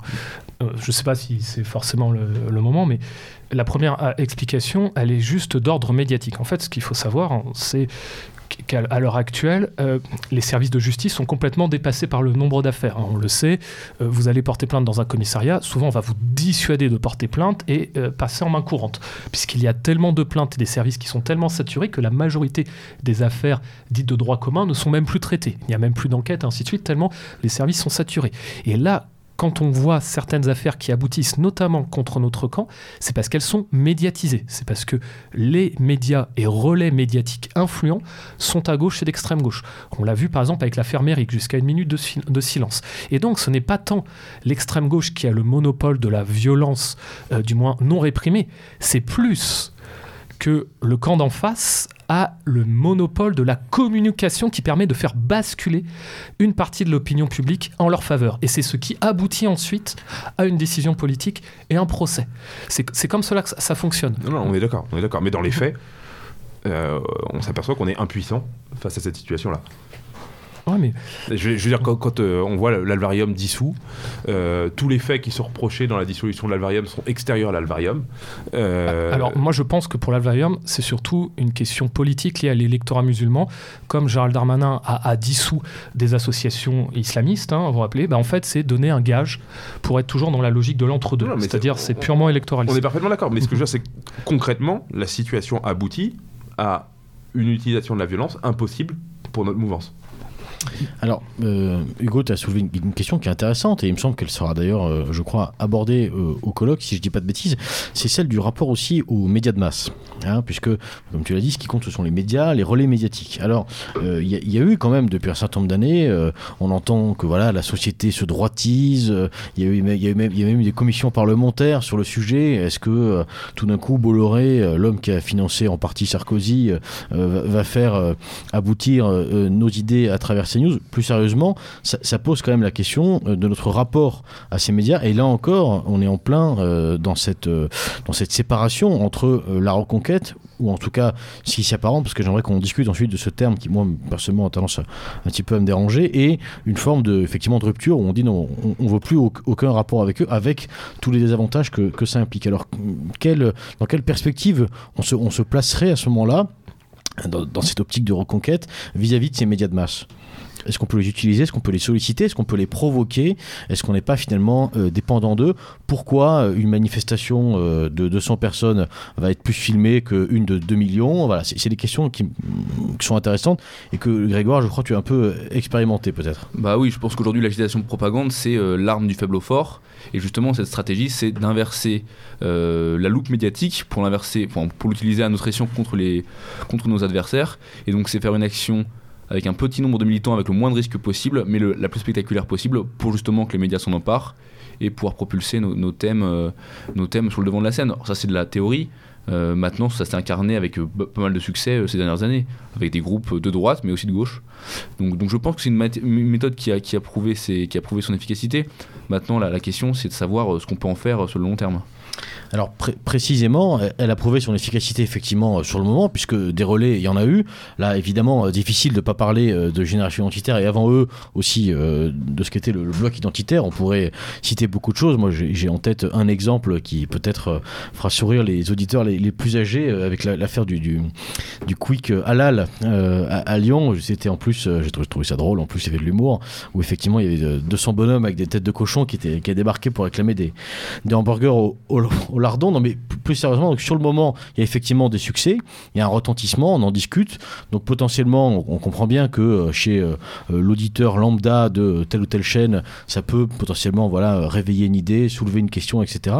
Je ne sais pas si c'est forcément le moment, mais la première euh, explication, elle est juste d'ordre médiatique. En fait, ce qu'il faut savoir, hein, c'est qu'à l'heure actuelle, euh, les services de justice sont complètement dépassés par le nombre d'affaires. hein. On le sait, euh, vous allez porter plainte dans un commissariat, souvent on va vous dissuader de porter plainte et passer en main courante, puisqu'il y a tellement de plaintes et des services qui sont tellement saturés que la majorité des affaires dites de droit commun ne sont même plus traitées. Il n'y a même plus d'enquête, ainsi de suite, tellement les services sont saturés. Et là, quand on voit certaines affaires qui aboutissent notamment contre notre camp, c'est parce qu'elles sont médiatisées. C'est parce que les médias et relais médiatiques influents sont à gauche et d'extrême gauche. On l'a vu par exemple avec l'affaire Méric, jusqu'à une minute de, silence. Et donc ce n'est pas tant l'extrême gauche qui a le monopole de la violence, euh, du moins non réprimée, c'est plus que le camp d'en face a le monopole de la communication qui permet de faire basculer une partie de l'opinion publique en leur faveur. Et c'est ce qui aboutit ensuite à une décision politique et un procès. C'est comme cela que ça, fonctionne. Non, non, on est d'accord, on est d'accord. Mais dans les faits, euh, on s'aperçoit qu'on est impuissant face à cette situation-là. Ouais, mais... je, veux dire, quand, euh, on voit l'alvarium dissous, euh, tous les faits qui sont reprochés dans la dissolution de l'alvarium sont extérieurs à l'alvarium. Euh, Alors, moi, je pense que pour l'alvarium, c'est surtout une question politique liée à l'électorat musulman. Comme Gérald Darmanin a, dissous des associations islamistes, hein, vous vous rappelez, bah, en fait, c'est donner un gage pour être toujours dans la logique de l'entre-deux. C'est-à-dire, c'est purement électoraliste. On est parfaitement d'accord. Mais ce que je veux dire, c'est que concrètement, la situation aboutit à une utilisation de la violence impossible pour notre mouvance. Alors, euh, Hugo, tu as soulevé une, question qui est intéressante et il me semble qu'elle sera d'ailleurs, euh, je crois, abordée euh, au colloque, si je dis pas de bêtises. C'est celle du rapport aussi aux médias de masse. Hein, puisque, comme tu l'as dit, ce qui compte, ce sont les médias, les relais médiatiques. Alors, il y, a eu quand même, depuis un certain nombre d'années, on entend que voilà, la société se droitise. Il y, y, a même eu des commissions parlementaires sur le sujet. Est-ce que tout d'un coup, Bolloré, l'homme qui a financé en partie Sarkozy, va faire aboutir nos idées à travers plus sérieusement, ça, pose quand même la question euh, de notre rapport à ces médias. Et là encore, on est en plein euh, dans, cette, euh, dans cette séparation entre la reconquête, ou en tout cas, ce qui s'apparente, parce que j'aimerais qu'on discute ensuite de ce terme qui, moi, personnellement, a tendance un petit peu à me déranger, et une forme de, effectivement, de rupture où on dit non, on ne veut plus aucun rapport avec eux, avec tous les désavantages que, que ça implique. Alors, dans quelle perspective on se, on se placerait à ce moment-là dans, cette optique de reconquête vis à -vis de ces médias de masse? Est-ce qu'on peut les utiliser? Est-ce qu'on peut les solliciter? Est-ce qu'on peut les provoquer? Est-ce qu'on n'est pas finalement euh, dépendant d'eux? Pourquoi euh, une manifestation euh, de 200 personnes va être plus filmée qu'une de 2 millions? Voilà, c'est des questions qui, sont intéressantes et que Grégoire, je crois, tu as un peu expérimenté peut-être. Bah oui, je pense qu'aujourd'hui l'agitation de propagande, c'est l'arme du faible au fort. Et justement, cette stratégie, c'est d'inverser la loupe médiatique pour l'inverser, pour, l'utiliser à notre escient contre, contre nos adversaires. Et donc, c'est faire une action avec un petit nombre de militants avec le moins de risques possible, mais la plus spectaculaire possible, pour justement que les médias s'en emparent et pouvoir propulser nos, thèmes, euh, nos thèmes sur le devant de la scène. Alors ça c'est de la théorie. Euh, maintenant, ça s'est incarné avec euh, pas mal de succès ces dernières années, avec des groupes de droite, mais aussi de gauche. Donc, je pense que c'est une, méthode qui a, qui a prouvé son efficacité. Maintenant, la question, c'est de savoir ce qu'on peut en faire sur le long terme. Alors précisément, elle a prouvé son efficacité effectivement euh, sur le moment, puisque des relais, il y en a eu. Là, évidemment, euh, difficile de ne pas parler euh, de génération identitaire et avant eux aussi de ce qu'était le, bloc identitaire. On pourrait citer beaucoup de choses. Moi, j'ai en tête un exemple qui peut-être fera sourire les auditeurs les, plus âgés avec l'affaire du, Quick Halal à, Lyon. C'était en plus, j'ai trouvé, ça drôle, en plus il y avait de l'humour, où effectivement il y avait 200 bonhommes avec des têtes de cochon qui, étaient, qui débarqué pour réclamer des, des hamburgers au, au lardon. Non, mais plus sérieusement, donc sur le moment, il y a effectivement des succès, il y a un retentissement, on en discute. Donc potentiellement, on, comprend bien que euh, chez euh, euh, l'auditeur lambda de telle ou telle chaîne, ça peut potentiellement voilà, réveiller une idée, soulever une question, etc.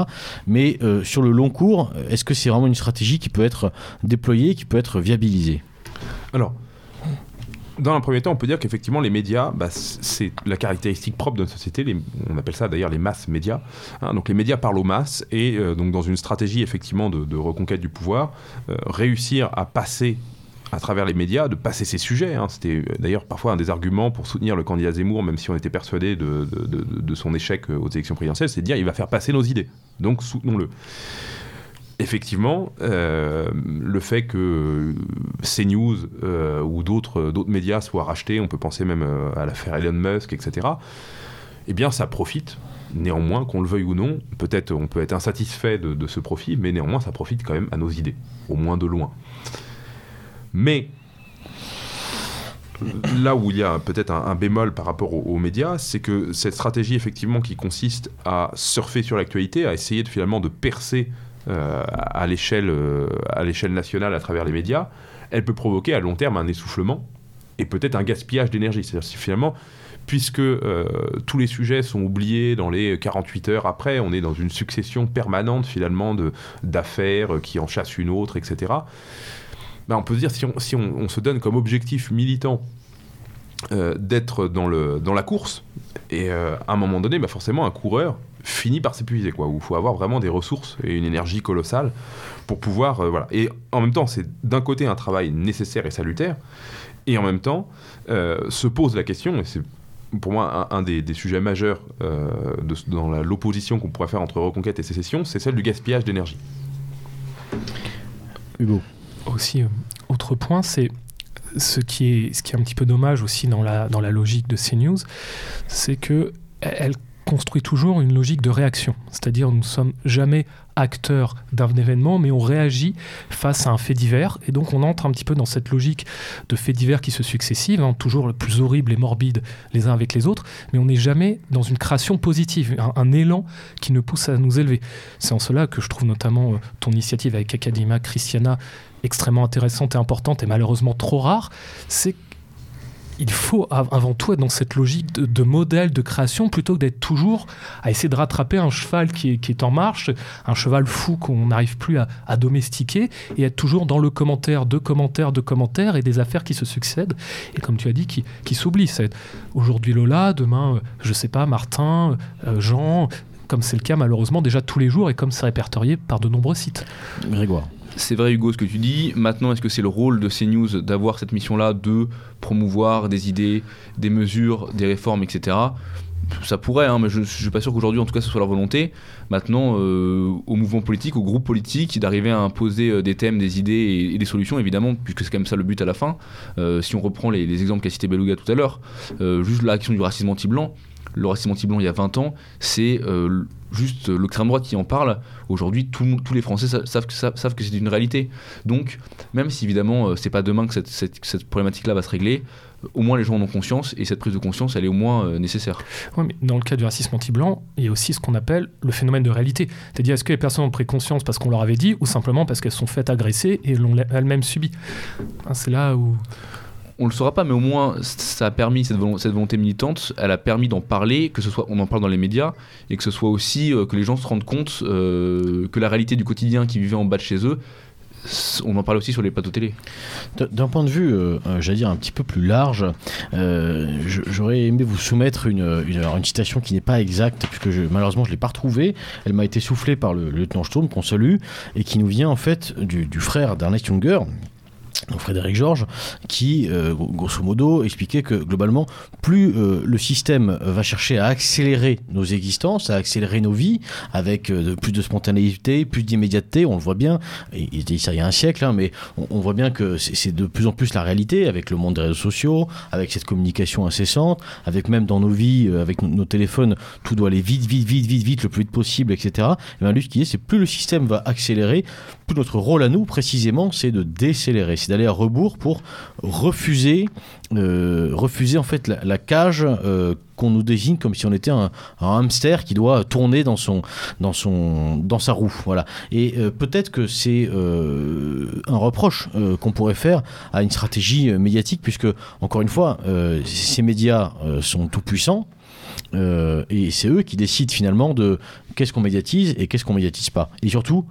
Mais sur le long cours, est-ce que c'est vraiment une stratégie qui peut être déployée, qui peut être viabilisée? Alors, dans un premier temps, on peut dire qu'effectivement, les médias, bah, c'est la caractéristique propre d'une société. on appelle ça d'ailleurs les masses médias. Hein. donc les médias parlent aux masses et euh, donc dans une stratégie effectivement de, reconquête du pouvoir, euh, réussir à passer à travers les médias, de passer ces sujets. Hein. C'était euh, d'ailleurs parfois un des arguments pour soutenir le candidat Zemmour, même si on était persuadé de, de son échec aux élections présidentielles, c'est de dire il va faire passer nos idées. Donc soutenons-le effectivement, euh, le fait que CNews euh, ou d'autres médias soient rachetés, on peut penser même euh, à l'affaire Elon Musk, etc., eh bien, ça profite. Néanmoins, qu'on le veuille ou non, peut-être on peut être insatisfait de, ce profit, mais néanmoins, ça profite quand même à nos idées, au moins de loin. Mais là où il y a peut-être un, bémol par rapport aux, médias, c'est que cette stratégie effectivement qui consiste à surfer sur l'actualité, à essayer de, finalement de percer euh, à l'échelle euh, à l'échelle nationale à travers les médias, elle peut provoquer à long terme un essoufflement et peut-être un gaspillage d'énergie. C'est-à-dire si finalement puisque euh, tous les sujets sont oubliés dans les 48 heures après. On est dans une succession permanente finalement d'affaires qui en chassent une autre, etc. Ben, on peut se dire, si on, si on, se donne comme objectif militant euh, d'être dans, dans la course, et euh, à un moment donné, ben, forcément, un coureur finit par s'épuiser, quoi. Où il faut avoir vraiment des ressources et une énergie colossale pour pouvoir, voilà. Et en même temps, c'est d'un côté un travail nécessaire et salutaire, et en même temps, se pose la question, et c'est pour moi, un, des, sujets majeurs euh, dans l'opposition qu'on pourrait faire entre reconquête et sécession, c'est celle du gaspillage d'énergie. Hugo. Aussi, euh, autre point, c'est ce qui est ce qui est un petit peu dommage aussi dans la dans la logique de CNews, c'est que elle construit toujours une logique de réaction. C'est-à-dire, nous ne sommes jamais acteurs d'un événement, mais on réagit face à un fait divers. Et donc, on entre un petit peu dans cette logique de faits divers qui se successivent, hein, toujours le plus horrible et morbide les uns avec les autres, mais on n'est jamais dans une création positive, un, élan qui nous pousse à nous élever. C'est en cela que je trouve notamment euh, ton initiative avec Academia Christiana extrêmement intéressante et importante et malheureusement trop rare, c'est il faut avant tout être dans cette logique de, modèle de création plutôt que d'être toujours à essayer de rattraper un cheval qui est, en marche, un cheval fou qu'on n'arrive plus à, domestiquer et être toujours dans le commentaire, de commentaires, de commentaires et des affaires qui se succèdent et comme tu as dit, qui, qui s'oublient. Aujourd'hui Lola, demain, euh, je sais pas, Martin, euh, Jean, comme c'est le cas malheureusement déjà tous les jours et comme c'est répertorié par de nombreux sites. Grégoire. C'est vrai Hugo ce que tu dis. Maintenant, est-ce que c'est le rôle de CNews d'avoir cette mission-là de promouvoir des idées, des mesures, des réformes, etc. Ça pourrait, hein, mais je ne suis pas sûr qu'aujourd'hui, en tout cas, ce soit la volonté. Maintenant, euh, au mouvement politique, au groupe politique, d'arriver à imposer euh, des thèmes, des idées et, des solutions, évidemment, puisque c'est quand même ça le but à la fin. Euh, si on reprend les, les exemples qu'a cité Beluga tout à l'heure, juste la question du racisme anti-blanc, le racisme anti-blanc il y a 20 ans, c'est juste l'extrême droite qui en parle, aujourd'hui tous les Français savent que, c'est une réalité. Donc, même si évidemment c'est pas demain que cette, problématique-là va se régler, au moins les gens en ont conscience et cette prise de conscience elle est au moins euh, nécessaire. Oui, mais dans le cas du racisme anti-blanc, il y a aussi ce qu'on appelle le phénomène de réalité. C'est-à-dire est-ce que les personnes ont pris conscience parce qu'on leur avait dit ou simplement parce qu'elles sont faites agresser et l'ont elles-mêmes subi? Hein, C'est là où on le saura pas, mais au moins ça a permis cette, volonté militante, elle a permis d'en parler, que ce soit on en parle dans les médias et que ce soit aussi euh, que les gens se rendent compte euh, que la réalité du quotidien qui vivait en bas de chez eux, on en parle aussi sur les plateaux télé. D'un point de vue, euh, j'allais dire un petit peu plus large, j'aurais aimé vous soumettre une, citation qui n'est pas exacte, puisque malheureusement je ne l'ai pas retrouvée. Elle m'a été soufflée par le, lieutenant Sturm, qu'on salue, et qui nous vient en fait du, du frère d'Ernest Junger, Frédéric Georges, qui, euh, grosso modo, expliquait que globalement, plus euh, le système va chercher à accélérer nos existences, à accélérer nos vies, avec euh, plus de spontanéité, plus d'immédiateté, on le voit bien, il ça il y a un siècle, hein, mais on, voit bien que c'est de plus en plus la réalité, avec le monde des réseaux sociaux, avec cette communication incessante, avec même dans nos vies, avec nos, téléphones, tout doit aller vite, vite, vite, vite, vite, le plus vite possible, etc. Et bien lui, ce qui est, c'est plus le système va accélérer, notre rôle à nous, précisément, c'est de décélérer d'aller à rebours pour refuser, euh, refuser en fait la, cage euh, qu'on nous désigne comme si on était un, hamster qui doit tourner dans son dans son dans sa roue voilà. Et euh, peut-être que c'est un reproche qu'on pourrait faire à une stratégie médiatique puisque encore une fois ces médias sont tout puissants et c'est eux qui décident finalement de qu'est-ce qu'on médiatise et qu'est-ce qu'on médiatise pas. Et surtout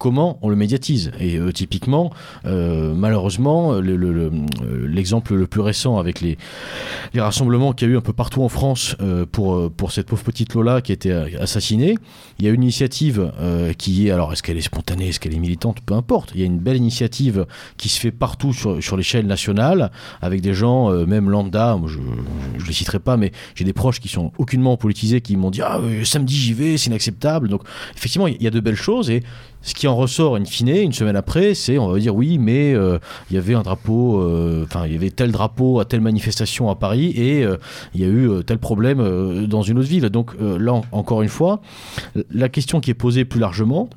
comment on le médiatise. Et euh, typiquement, euh, malheureusement, l'exemple le, plus récent avec les, rassemblements qu'il y a eu un peu partout en France euh, pour, cette pauvre petite Lola qui a été assassinée, il y a une initiative qui est, alors est-ce qu'elle est spontanée, est-ce qu'elle est militante, peu importe, il y a une belle initiative qui se fait partout sur, sur l'échelle nationale avec des gens, même lambda, je ne les citerai pas, mais j'ai des proches qui sont aucunement politisés qui m'ont dit Ah, samedi j'y vais, c'est inacceptable. Donc effectivement, il y a de belles choses et ce qui en ressort in fine, une semaine après, c'est on va dire oui, mais euh, il y avait un drapeau, euh, enfin il y avait tel drapeau à telle manifestation à Paris et euh, il y a eu tel problème dans une autre ville. Donc là, encore une fois, la question qui est posée plus largement,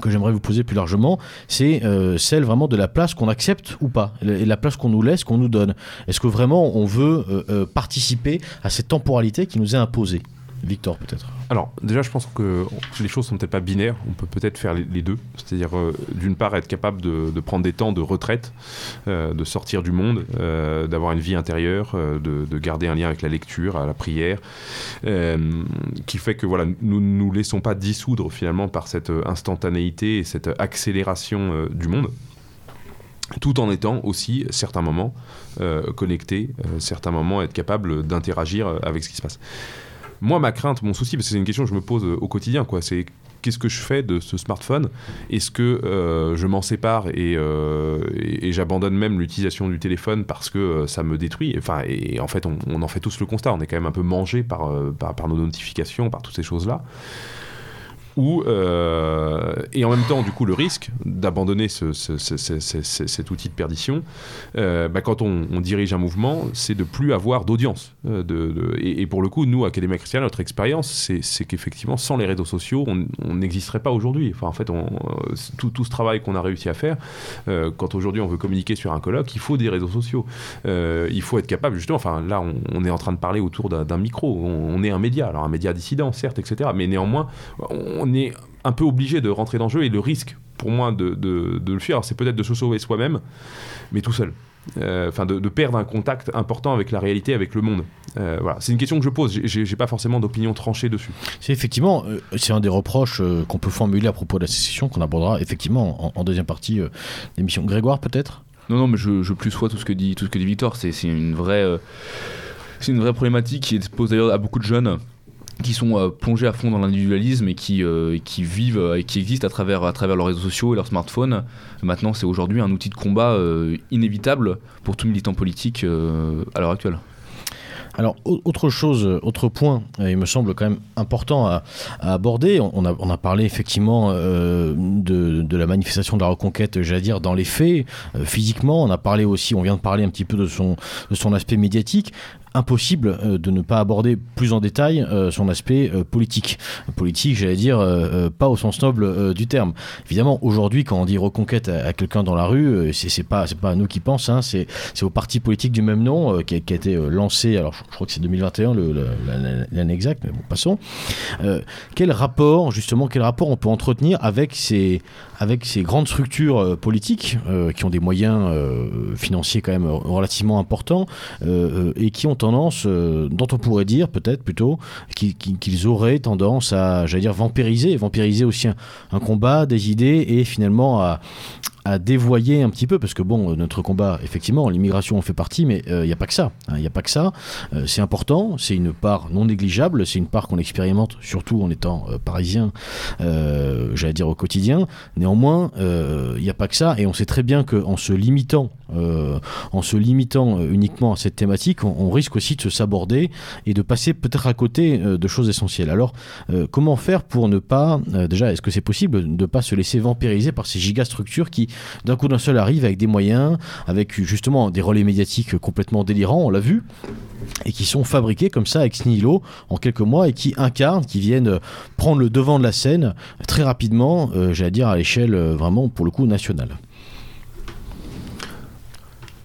que j'aimerais vous poser plus largement, c'est celle vraiment de la place qu'on accepte ou pas, et la place qu'on nous laisse, qu'on nous donne. Est-ce que vraiment on veut participer à cette temporalité qui nous est imposée? Victor, peut-être. Alors, déjà, je pense que les choses sont peut-être pas binaires. On peut peut-être faire les, deux. C'est-à-dire, euh, d'une part, être capable de, prendre des temps de retraite, euh, de sortir du monde, euh, d'avoir une vie intérieure, de, garder un lien avec la lecture, à la prière, qui fait que voilà, nous ne nous laissons pas dissoudre finalement par cette instantanéité et cette accélération du monde tout en étant aussi certains moments connectés, certains moments être capable d'interagir avec ce qui se passe. Moi, ma crainte, mon souci, parce que c'est une question que je me pose euh, au quotidien, quoi, c'est qu'est-ce que je fais de ce smartphone? Est-ce que euh, je m'en sépare euh, et, j'abandonne même l'utilisation du téléphone parce que ça me détruit? Enfin, et, en fait, on, en fait tous le constat. On est quand même un peu mangé par, par nos notifications, par toutes ces choses-là. Euh, et en même temps, du coup, le risque d'abandonner cet outil de perdition, euh, bah, quand on, dirige un mouvement, c'est de plus avoir d'audience. Euh, et, pour le coup, nous, Académie Christiane, notre expérience, c'est qu'effectivement, sans les réseaux sociaux, on n'existerait pas aujourd'hui. Enfin, en fait, tout, ce travail qu'on a réussi à faire, quand aujourd'hui on veut communiquer sur un colloque, il faut des réseaux sociaux. il faut être capable, justement, enfin, là, on, est en train de parler autour d'un micro. On, on, est un média, alors un média dissident, certes, etc. Mais néanmoins, on on est un peu obligé de rentrer dans le jeu et le risque pour moi de, le fuir, c'est peut-être de se sauver soi-même, mais tout seul. Euh, enfin, de, perdre un contact important avec la réalité, avec le monde. Euh, voilà, c'est une question que je pose. J'ai pas forcément d'opinion tranchée dessus. C'est effectivement, euh, c'est un des reproches qu'on peut formuler à propos de la sécession qu'on abordera effectivement en, deuxième partie d'émission. Grégoire, peut-être? Non, non, mais je, je plus sois tout ce que dit tout ce que dit Victor. C'est une vraie, c'est une vraie problématique qui est posée d'ailleurs à beaucoup de jeunes qui sont euh, plongés à fond dans l'individualisme et qui, euh, vivent euh, et qui existent à travers, leurs réseaux sociaux et leurs smartphones. Maintenant, c'est aujourd'hui un outil de combat inévitable pour tout militant politique à l'heure actuelle. Alors, autre chose, autre point, il me semble quand même important à, aborder. On a, parlé effectivement de, la manifestation de la reconquête, j'allais dire, dans les faits, physiquement. On a parlé aussi, on vient de parler un petit peu de son aspect médiatique impossible euh, de ne pas aborder plus en détail euh, son aspect euh, politique. Politique, j'allais dire, pas au sens noble du terme. Évidemment, aujourd'hui, quand on dit reconquête à, quelqu'un dans la rue, c'est pas, pas à nous qui pense, hein, c'est au parti politique du même nom qui a, été lancé, alors je, crois que c'est 2021 l'année exacte, mais bon, passons. quel rapport, justement, quel rapport on peut entretenir avec ces, avec ces grandes structures politiques qui ont des moyens financiers quand même relativement importants et qui ont tendance, euh, dont on pourrait dire peut-être plutôt, qu'ils auraient tendance à, j'allais dire, vampiriser, vampiriser aussi un, combat, des idées et finalement à, à dévoyer un petit peu, parce que bon, notre combat, effectivement, l'immigration en fait partie, mais il euh, n'y a pas que ça. Il hein, n'y a pas que ça. Euh, c'est important, c'est une part non négligeable, c'est une part qu'on expérimente, surtout en étant parisien, j'allais dire au quotidien. Néanmoins, il n'y a pas que ça, et on sait très bien qu'en se limitant euh, en se limitant euh, uniquement à cette thématique, on, risque aussi de saborder et de passer peut-être à côté euh, de choses essentielles. Alors, comment faire pour ne pas, déjà, est-ce que c'est possible de ne pas se laisser vampiriser par ces gigastructures qui, d'un coup d'un seul, arrivent avec des moyens, avec justement des relais médiatiques complètement délirants, on l'a vu et qui sont fabriqués comme ça ex nihilo en quelques mois et qui incarnent, qui viennent prendre le devant de la scène très rapidement, j'allais dire à l'échelle vraiment pour le coup nationale.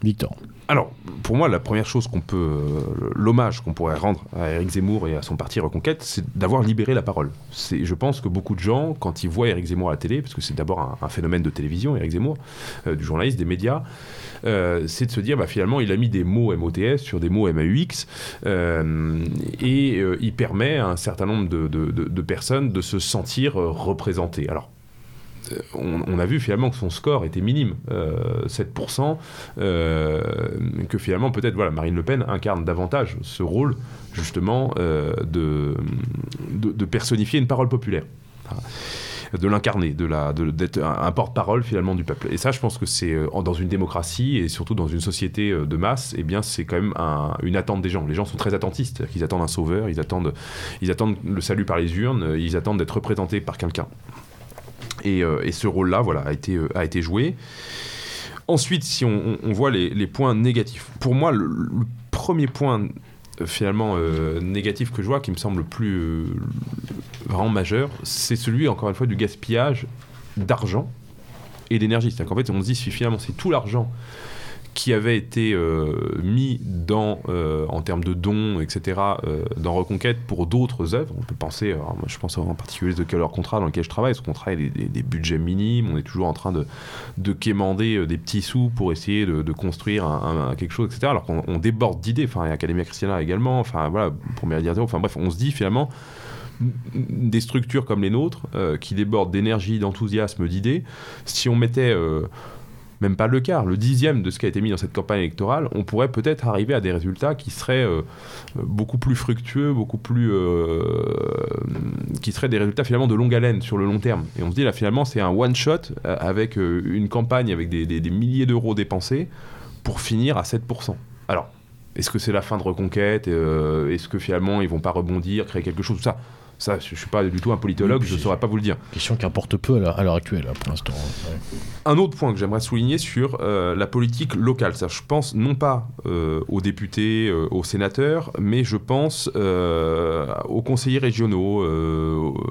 Victor. Alors, pour moi, la première chose qu'on peut, euh, l'hommage qu'on pourrait rendre à Éric Zemmour et à son parti Reconquête, c'est d'avoir libéré la parole. C'est, je pense que beaucoup de gens, quand ils voient Éric Zemmour à la télé, parce que c'est d'abord un, phénomène de télévision, Éric Zemmour, euh, du journaliste, des médias, euh, c'est de se dire, bah, finalement, il a mis des mots MOTS sur des mots MAUX, et il permet à un certain nombre de, de personnes de se sentir représentées. Alors, on, a vu finalement que son score était minime, 7%, euh, euh, que finalement peut-être voilà, Marine Le Pen incarne davantage ce rôle justement euh, de, de, personnifier une parole populaire de l'incarner, de d'être un, porte-parole finalement du peuple. Et ça, je pense que c'est dans une démocratie et surtout dans une société de masse, eh bien, c'est quand même une attente des gens. Les gens sont très attentistes, ils attendent un sauveur, ils attendent, ils attendent le salut par les urnes, ils attendent d'être représentés par quelqu'un. Euh, et, ce rôle-là voilà, a, été, euh, a été joué. Ensuite, si on, voit les, points négatifs, pour moi, le, premier point euh, finalement négatif que je vois, qui me semble le plus vraiment majeur, c'est celui, encore une fois, du gaspillage d'argent et d'énergie. C'est-à-dire qu'en fait, on se dit, finalement, c'est tout l'argent qui avait été euh, mis dans, euh, en termes de dons, etc., euh, dans Reconquête pour d'autres œuvres. On peut penser, je pense en particulier de leur contrat dans lequel je travaille. Ce contrat, a des, budgets minimes. On est toujours en train de, de quémander des petits sous pour essayer de, construire quelque chose, etc. Alors qu'on déborde d'idées. Enfin, Academia Christiana également. Enfin, voilà, pour Méridiano. Enfin, bref, on se dit finalement des structures comme les nôtres, qui débordent d'énergie, d'enthousiasme, d'idées, si on mettait même pas le quart, le dixième de ce qui a été mis dans cette campagne électorale, on pourrait peut-être arriver à des résultats qui seraient euh, beaucoup plus fructueux, beaucoup plus. qui seraient des résultats finalement de longue haleine sur le long terme. Et on se dit là finalement c'est un one-shot avec une campagne avec des milliers d'euros dépensés pour finir à 7%. Alors, est-ce que c'est la fin de Reconquête Est-ce que finalement ils vont pas rebondir, créer quelque chose Tout ça, ça, je ne suis pas du tout un politologue, oui, je ne saurais pas vous le dire. Question qui importe peu à l'heure actuelle, là, pour l'instant. Ouais. Un autre point que j'aimerais souligner sur euh, la politique locale, ça, je pense non pas euh, aux députés, euh, aux sénateurs, mais je pense aux conseillers régionaux,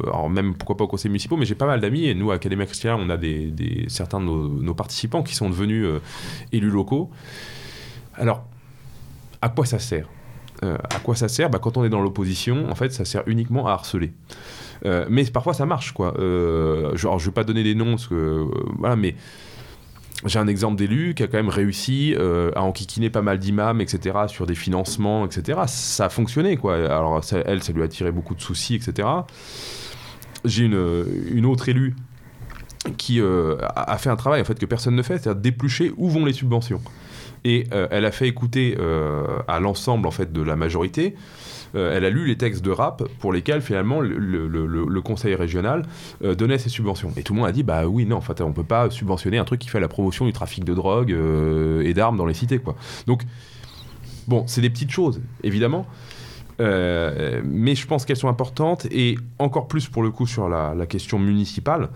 alors même pourquoi pas aux conseillers municipaux, mais j'ai pas mal d'amis, et nous, à Académie Christiana, on a des, des, certains de nos, nos, participants qui sont devenus élus locaux. Alors, à quoi ça sert? Euh, à quoi ça sert bah, Quand on est dans l'opposition, en fait, ça sert uniquement à harceler. Euh, mais parfois, ça marche, quoi. Euh, genre, je vais pas donner des noms, parce que, voilà, mais j'ai un exemple d'élu qui a quand même réussi à enquiquiner pas mal d'imams, etc., sur des financements, etc. Ça a fonctionné, quoi. Alors, elle, ça lui a tiré beaucoup de soucis, etc. J'ai une, une autre élue qui a fait un travail en fait que personne ne fait, c'est-à-dire déplucher où vont les subventions et euh, elle a fait écouter euh, à l'ensemble en fait de la majorité. Euh, elle a lu les textes de rap pour lesquels finalement le, conseil régional euh, donnait ses subventions. Et tout le monde a dit bah oui non en fait on peut pas subventionner un truc qui fait la promotion du trafic de drogue euh, et d'armes dans les cités quoi. Donc bon c'est des petites choses évidemment. mais je pense qu'elles sont importantes et encore plus pour le coup sur la question municipale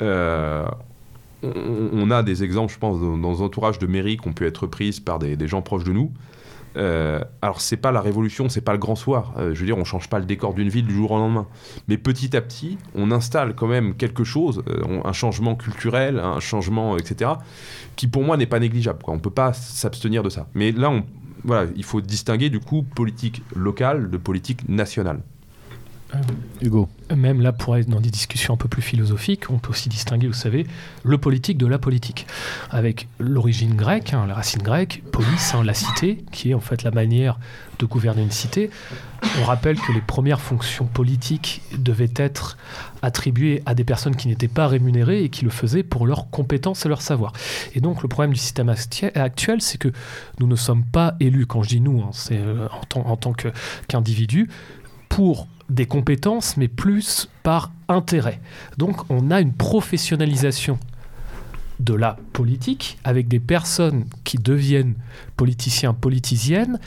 on, a des exemples, je pense, dans, dans nos entourages de mairie qui ont pu être prises par des, gens proches de nous. Euh, alors c'est pas la révolution, c'est pas le grand soir. Euh, je veux dire, on change pas le décor d'une ville du jour au lendemain. Mais petit à petit, on installe quand même quelque chose, euh, un changement culturel, un changement, etc., qui pour moi n'est pas négligeable. Quoi. On peut pas s'abstenir de ça. Mais là, il faut distinguer du coup politique locale de politique nationale. Hugo. Même là, pour être dans des discussions un peu plus philosophiques, on peut aussi distinguer, vous savez, le politique de la politique. Avec l'origine grecque, hein, la racine grecque, polis, hein, la cité, qui est en fait la manière de gouverner une cité. On rappelle que les premières fonctions politiques devaient être attribuées à des personnes qui n'étaient pas rémunérées et qui le faisaient pour leurs compétences et leur savoir. Et donc le problème du système actuel, c'est que nous ne sommes pas élus, quand je dis nous, hein, c'est euh, en tant qu'individus, pour des compétences, mais plus par intérêt. Donc on a une professionnalisation de la politique avec des personnes qui deviennent politiciens, politiciennes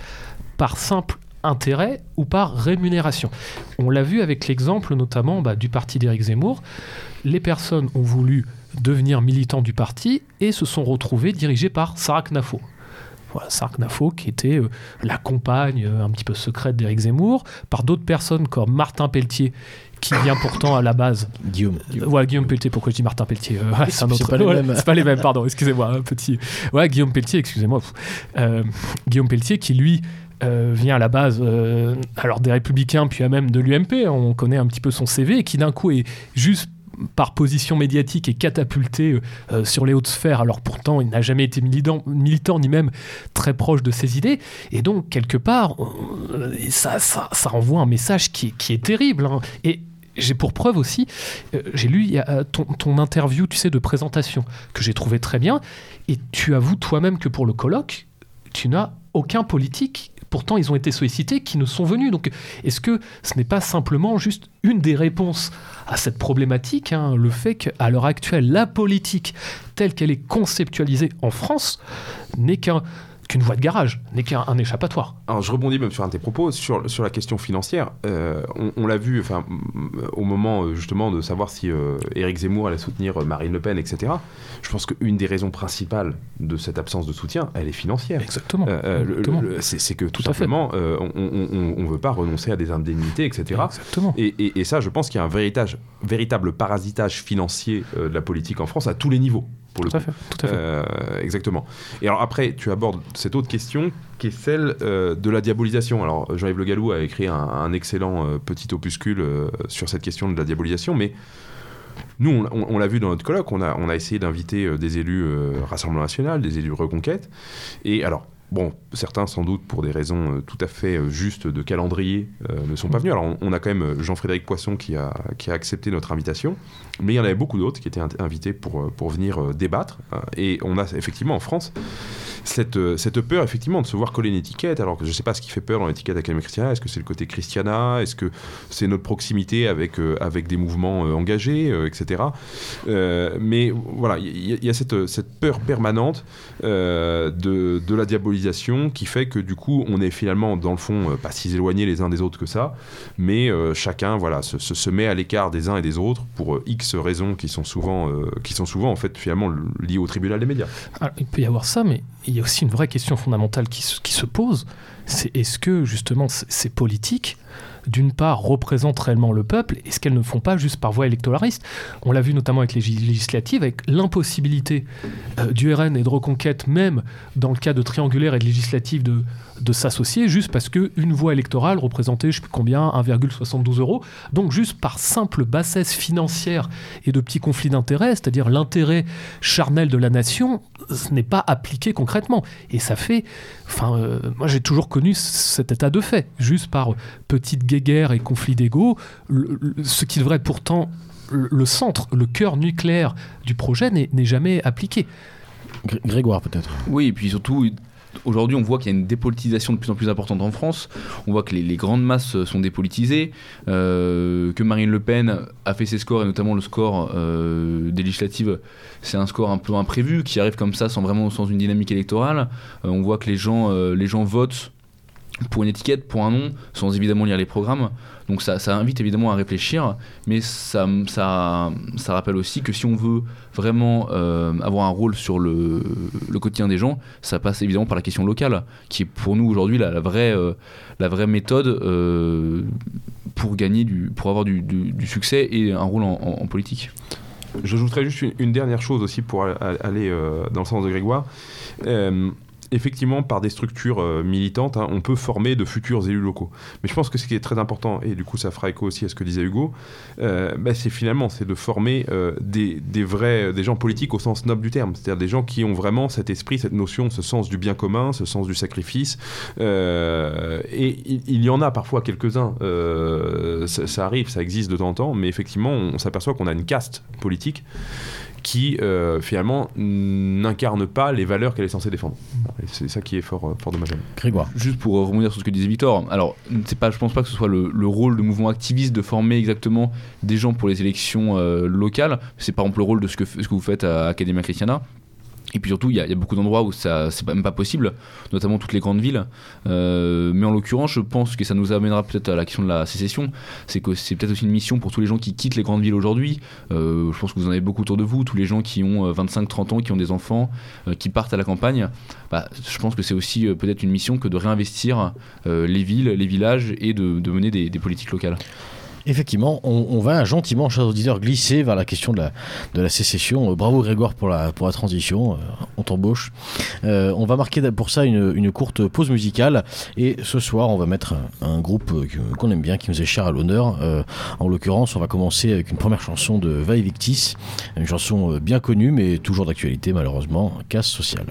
par simple intérêt ou par rémunération. On l'a vu avec l'exemple notamment bah, du parti d'Éric Zemmour. Les personnes ont voulu devenir militants du parti et se sont retrouvées dirigées par Sarah Knafo. Voilà, Sarknafo, qui était euh, la compagne euh, un petit peu secrète d'Éric Zemmour, par d'autres personnes comme Martin Pelletier, qui vient pourtant à la base. Guillaume. Euh, ouais, Guillaume Pelletier, pourquoi je dis Martin Pelletier euh, C'est pas, ouais, pas, les mêmes, pardon, excusez-moi, un petit. Ouais, Guillaume Pelletier, excusez-moi. Euh, Guillaume Pelletier, qui lui. Euh, vient à la base alors des républicains puis à même de l'UMP on connaît un petit peu son CV et qui d'un coup est juste par position médiatique est catapulté euh, sur les hautes sphères, alors pourtant il n'a jamais été militant, militant, ni même très proche de ses idées. Et donc, quelque part, euh, ça, ça, un message qui, qui est terrible. Hein. Et j'ai pour preuve aussi, euh, j'ai lu ton, ton, interview, tu sais, de présentation, que j'ai trouvé très bien, et tu avoues toi-même que pour le colloque, tu n'as aucun politique pourtant ils ont été sollicités, qui ne sont venus. Donc est-ce que ce n'est pas simplement juste une des réponses à cette problématique, hein, le fait qu'à l'heure actuelle, la politique telle qu'elle est conceptualisée en France n'est qu'un qu'une voie de garage, n'est qu'un échappatoire. Alors je rebondis même sur un de tes propos, sur, sur la question financière. Euh, on, on l'a vu enfin, au moment justement de savoir si euh, Éric Zemmour allait soutenir Marine Le Pen, etc. Je pense qu'une des raisons principales de cette absence de soutien, elle est financière. Exactement. Euh, c'est que tout, tout simplement, on ne veut pas renoncer à des indemnités, etc. Exactement. Et, et, et ça, je pense qu'il y a un véritable, véritable parasitage financier de la politique en France à tous les niveaux. Pour le Tout à fait. Tout à fait. Euh, exactement. Et alors après, tu abordes cette autre question qui est celle euh, de la diabolisation. Alors Jean-Yves Le Gallou a écrit un, un excellent euh, petit opuscule sur cette question de la diabolisation, mais nous, on, on- on l'a vu dans notre colloque, on a, on a essayé d'inviter des élus Rassemblement National, des élus Reconquête, et alors... Bon, certains sans doute pour des raisons euh, tout à fait euh, justes de calendrier euh, ne sont pas venus. Alors on, a quand même Jean-Frédéric Poisson qui a, qui a accepté notre invitation, mais il y en avait beaucoup d'autres qui étaient invités pour, pour venir débattre. Et on a effectivement en France cette, cette peur effectivement de se voir coller une étiquette, alors que je ne sais pas ce qui fait peur dans l'étiquette Académie Christiana. Est-ce que c'est le côté Christiana? Est-ce que c'est notre proximité avec, avec des mouvements engagés, etc. Mais voilà, il y, a- cette, cette peur permanente de, de la diabolisation qui fait que du coup on est finalement dans le fond euh, pas si éloignés les uns des autres que ça, mais euh, chacun voilà se, se- met à l'écart des uns et des autres pour euh, X raisons qui sont souvent qui sont souvent en fait finalement liées au tribunal des médias. Alors, il peut y avoir ça, mais il y a aussi une vraie question fondamentale qui se, qui se pose. C'est est-ce que justement ces politiques, d'une part, représentent réellement le peuple Est-ce qu'elles ne font pas juste par voie électoraliste. On l'a vu notamment avec les lég- législatives, avec l'impossibilité euh, du RN et de Reconquête, même dans le cas de triangulaire et de législative, de, de s'associer juste parce qu'une voix électorale représentait, je sais plus combien, 1,72 euros. Donc juste par simple bassesse financière et de petits conflits d'intérêts, c'est-à-dire l'intérêt charnel de la nation, ce n'est pas appliqué concrètement. Et ça fait. Enfin, euh, moi j'ai toujours connu cet état de fait. Juste par petite guéguerre et conflit d'ego, ce qui devrait être pourtant le le centre, le cœur nucléaire du projet n'est jamais appliqué. Gré- Grégoire, peut-être. Oui, et puis surtout, aujourd'hui, on voit qu'il y a une dépolitisation de plus en plus importante en France. On voit que les, grandes masses sont dépolitisées, euh, que Marine Le Pen a fait ses scores, et notamment le score euh, des législatives, c'est un score un peu imprévu, qui arrive comme ça sans vraiment sans une dynamique électorale. Euh, on voit que les gens, euh, les gens votent pour une étiquette, pour un nom, sans évidemment lire les programmes. Donc ça, invite évidemment à réfléchir, mais ça, ça, rappelle aussi que si on veut vraiment euh, avoir un rôle sur le, le quotidien des gens, ça passe évidemment par la question locale, qui est pour nous aujourd'hui la, vraie, euh, la vraie méthode euh, pour gagner, du, pour avoir du, du- succès et un rôle en, en- en politique. J'ajouterais juste une, dernière chose aussi pour aller dans le sens de Grégoire. Effectivement, par des structures euh, militantes, hein, on peut former de futurs élus locaux. Mais je pense que ce qui est très important, et du coup ça fera écho aussi à ce que disait Hugo, euh, bah, c'est finalement c'est de former euh, des, vrais, des gens politiques au sens noble du terme, c'est-à-dire des gens qui ont vraiment cet esprit, cette notion, ce sens du bien commun, ce sens du sacrifice. Et il, y en a parfois quelques-uns, ça, arrive, ça existe de temps en temps, mais effectivement on s'aperçoit qu'on a une caste politique qui finalement n'incarne pas les valeurs qu'elle est censée défendre. Et c'est ça qui est fort, euh, fort dommageable. Grégoire. Juste pour euh, rebondir sur ce que disait Victor, alors c'est pas, je pense pas que ce soit le, le rôle de mouvement activiste de former exactement des gens pour les élections euh, locales. C'est par exemple le rôle de ce que, ce que vous faites à Academia Christiana. Et puis surtout, il y, a- beaucoup d'endroits où ça c'est même pas possible, notamment toutes les grandes villes. Euh, mais en l'occurrence, je pense que ça nous amènera peut-être à la question de la sécession. C'est que c'est peut-être aussi une mission pour tous les gens qui quittent les grandes villes aujourd'hui. Euh, je pense que vous en avez beaucoup autour de vous, tous les gens qui ont 25-30 ans, qui ont des enfants, euh, qui partent à la campagne. Bah, je pense que c'est aussi euh, peut-être une mission que de réinvestir euh, les villes, les villages et de, mener des politiques locales. Effectivement, on, va gentiment, chers auditeurs, glisser vers la question de la, de la sécession. Euh, bravo Grégoire pour la, pour la transition, euh, on t'embauche. Euh, on va marquer pour ça une, une courte pause musicale et ce soir on va mettre un, groupe qu'on aime bien, qui nous est cher à l'honneur. En l'occurrence, on va commencer avec une première chanson de Vae Victis, une chanson bien connue mais toujours d'actualité malheureusement, Casse sociale.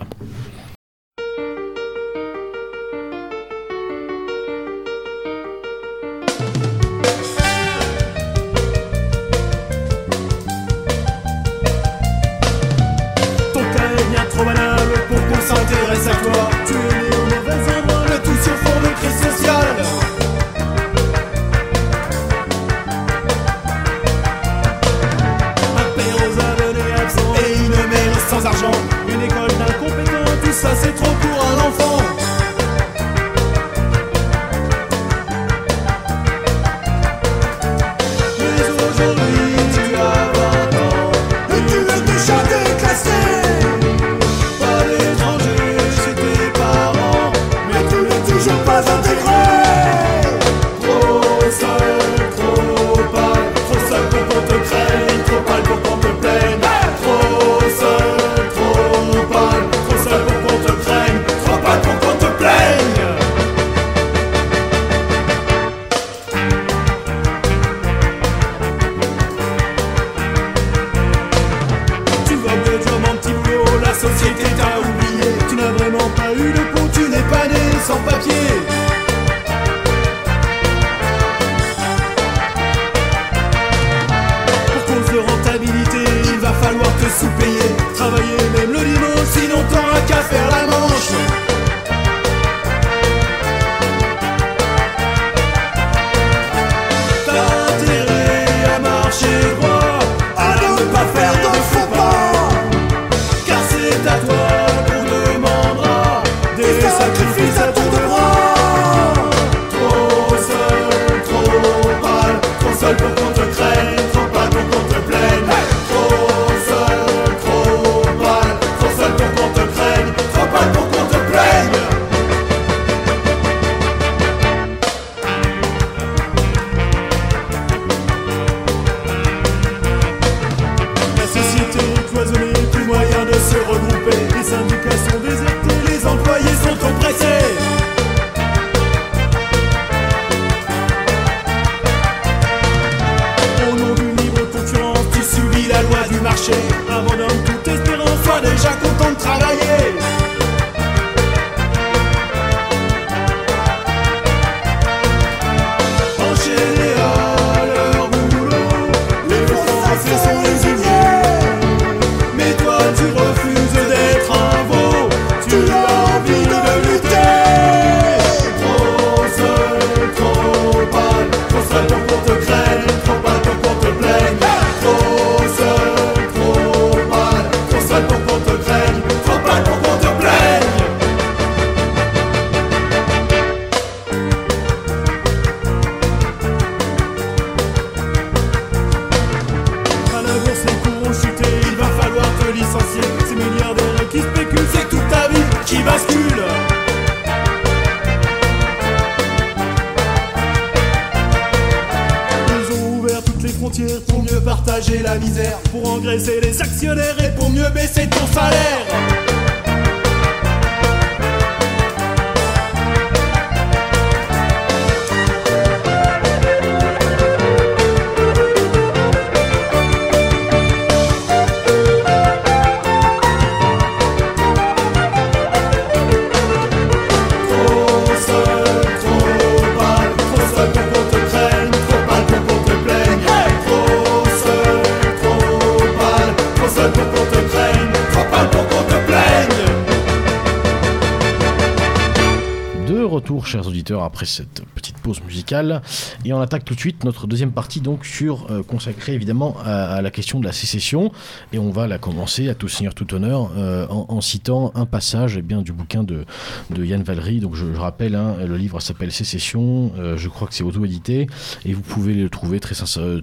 Après cette petite pause musicale, et on attaque tout de suite notre deuxième partie, donc sur euh, consacrée évidemment à, la question de la sécession, et on va la commencer à tout seigneur tout honneur euh, en, citant un passage eh bien du bouquin de, de Yann Valery. Donc je, rappelle, hein, le livre s'appelle Sécession, euh, je crois que c'est auto-édité, et vous pouvez le trouver très,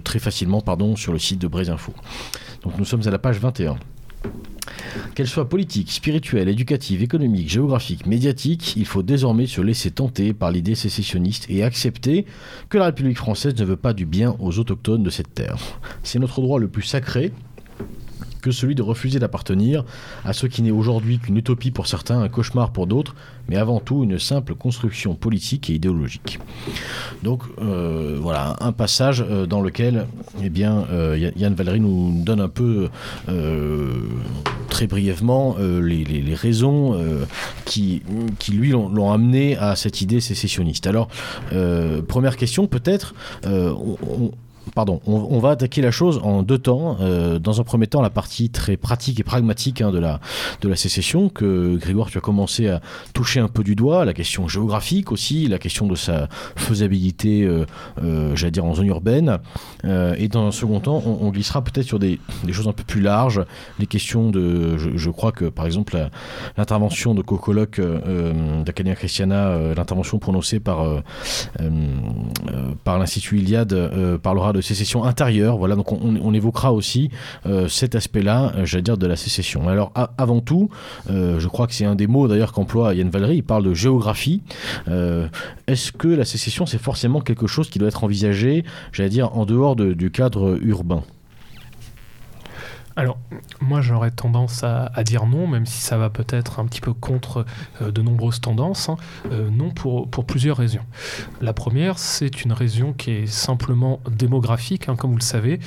très facilement, pardon, sur le site de Brésinfo. Donc nous sommes à la page 21. Qu'elle soit politique, spirituelle, éducative, économique, géographique, médiatique, il faut désormais se laisser tenter par l'idée sécessionniste et accepter que la République française ne veut pas du bien aux autochtones de cette terre. C'est notre droit le plus sacré que celui de refuser d'appartenir à ce qui n'est aujourd'hui qu'une utopie pour certains, un cauchemar pour d'autres, mais avant tout une simple construction politique et idéologique. Donc euh, voilà, un passage euh, dans lequel eh bien, euh, Ya- Yann Valéry nous donne un peu très brièvement euh, les, raisons euh, qui, qui lui l'ont amené à cette idée sécessionniste. Alors, euh, première question peut-être, Pardon, on, va attaquer la chose en deux temps. Euh, dans un premier temps, la partie très pratique et pragmatique hein, de, la, sécession, que Grégoire, tu as commencé à toucher un peu du doigt, la question géographique aussi, la question de sa faisabilité, euh, euh, j'allais dire, en zone urbaine. Et dans un second temps, on, glissera peut-être sur des, des choses un peu plus larges, les questions de. Je, crois que, par exemple, l'intervention de Cocoloc d'Academia Christiana, l'intervention prononcée par, par l'Institut Iliade, parlera de sécession intérieure. Voilà, donc on, évoquera aussi euh, cet aspect-là, euh, j'allais dire, de la sécession. Alors, avant tout, euh, je crois que c'est un des mots d'ailleurs qu'emploie Yann Valery, il parle de géographie. Est-ce que la sécession, c'est forcément quelque chose qui doit être envisagé, j'allais dire, en dehors de- du cadre urbain? Alors, moi j'aurais tendance à, dire non, même si ça va peut-être un petit peu contre euh, de nombreuses tendances. hein. Euh, non pour, plusieurs raisons. La première, c'est une raison qui est simplement démographique, hein, comme vous le savez.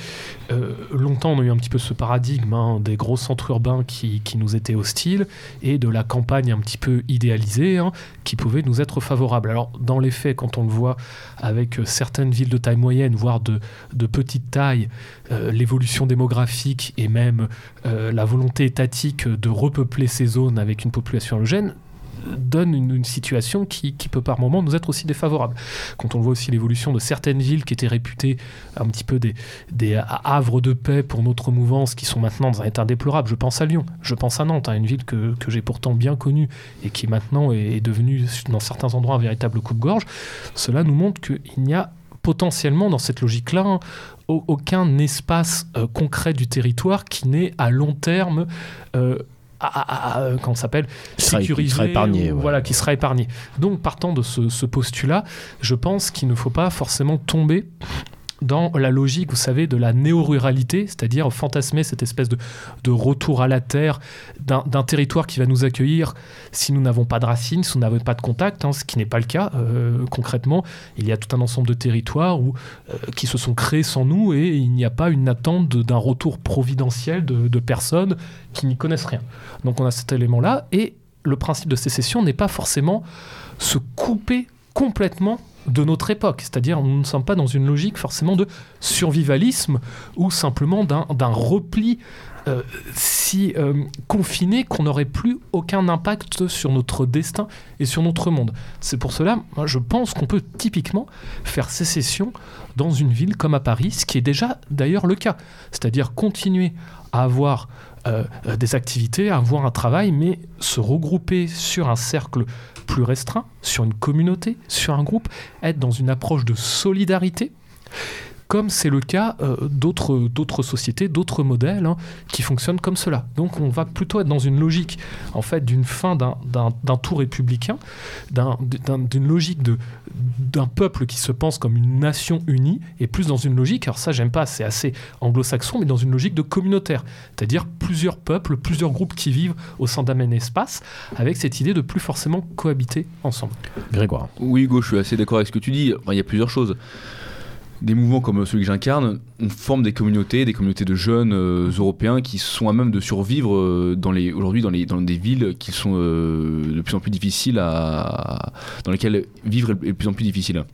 Euh, longtemps, on a eu un petit peu ce paradigme hein, des gros centres urbains qui, nous étaient hostiles et de la campagne un petit peu idéalisée qui pouvait nous être favorable. Alors, dans les faits, quand on le voit avec certaines villes de taille moyenne, voire de, petite taille, l'évolution démographique et même euh, la volonté étatique de repeupler ces zones avec une population halogène donne une, situation qui, peut par moments nous être aussi défavorable. Quand on voit aussi l'évolution de certaines villes qui étaient réputées un petit peu des, havres de paix pour notre mouvance, qui sont maintenant dans un état déplorable. Je pense à Lyon, je pense à Nantes, hein, une ville que, j'ai pourtant bien connue et qui maintenant est, devenue dans certains endroits un véritable coupe-gorge. Cela nous montre qu'il n'y a potentiellement dans cette logique-là hein, aucun espace euh, concret du territoire qui n'est à long terme euh, à, à- à- comment ça s'appelle qui sécurisé sera épargné, ou- ouais. voilà qui sera épargné donc partant de ce, ce postulat je pense qu'il ne faut pas forcément tomber dans la logique, vous savez, de la néo-ruralité, c'est-à-dire fantasmer cette espèce de, retour à la terre d'un territoire qui va nous accueillir si nous n'avons pas de racines, si nous n'avons pas de contact, hein, ce qui n'est pas le cas euh, concrètement. Il y a tout un ensemble de territoires euh, qui se sont créés sans nous et il n'y a pas une attente d'un retour providentiel de, de personnes qui n'y connaissent rien. Donc on a cet élément-là et le principe de sécession n'est pas forcément se couper complètement de notre époque. C'est-à-dire, nous ne sommes pas dans une logique forcément de survivalisme ou simplement d'un repli euh, si euh, confiné qu'on n'aurait plus aucun impact sur notre destin et sur notre monde. C'est pour cela, moi, je pense qu'on peut typiquement faire sécession dans une ville comme à Paris, ce qui est déjà d'ailleurs le cas. C'est-à-dire continuer à avoir euh, euh, des activités, avoir un travail, mais se regrouper sur un cercle plus restreint, sur une communauté, sur un groupe, être dans une approche de solidarité, comme c'est le cas euh, d'autres d'autres sociétés, d'autres modèles hein, qui fonctionnent comme cela. Donc on va plutôt être dans une logique en fait d'une fin d'un- d'un d'un tout républicain, d'un- d'un- d'une logique de d'un peuple qui se pense comme une nation unie, et plus dans une logique, alors ça j'aime pas, c'est assez anglo-saxon, mais dans une logique de communautaire, c'est-à-dire plusieurs peuples, plusieurs groupes qui vivent au sein d'un même espace, avec cette idée de plus forcément cohabiter ensemble. Grégoire. Oui, Hugo, je suis assez d'accord avec ce que tu dis. Enfin, il y a plusieurs choses. Des mouvements comme celui que j'incarne, on forme des communautés, des communautés de jeunes euh, européens qui sont à même de survivre euh, aujourd'hui dans dans des villes qui sont euh, de plus en plus difficiles à dans lesquelles vivre est de plus en plus difficile.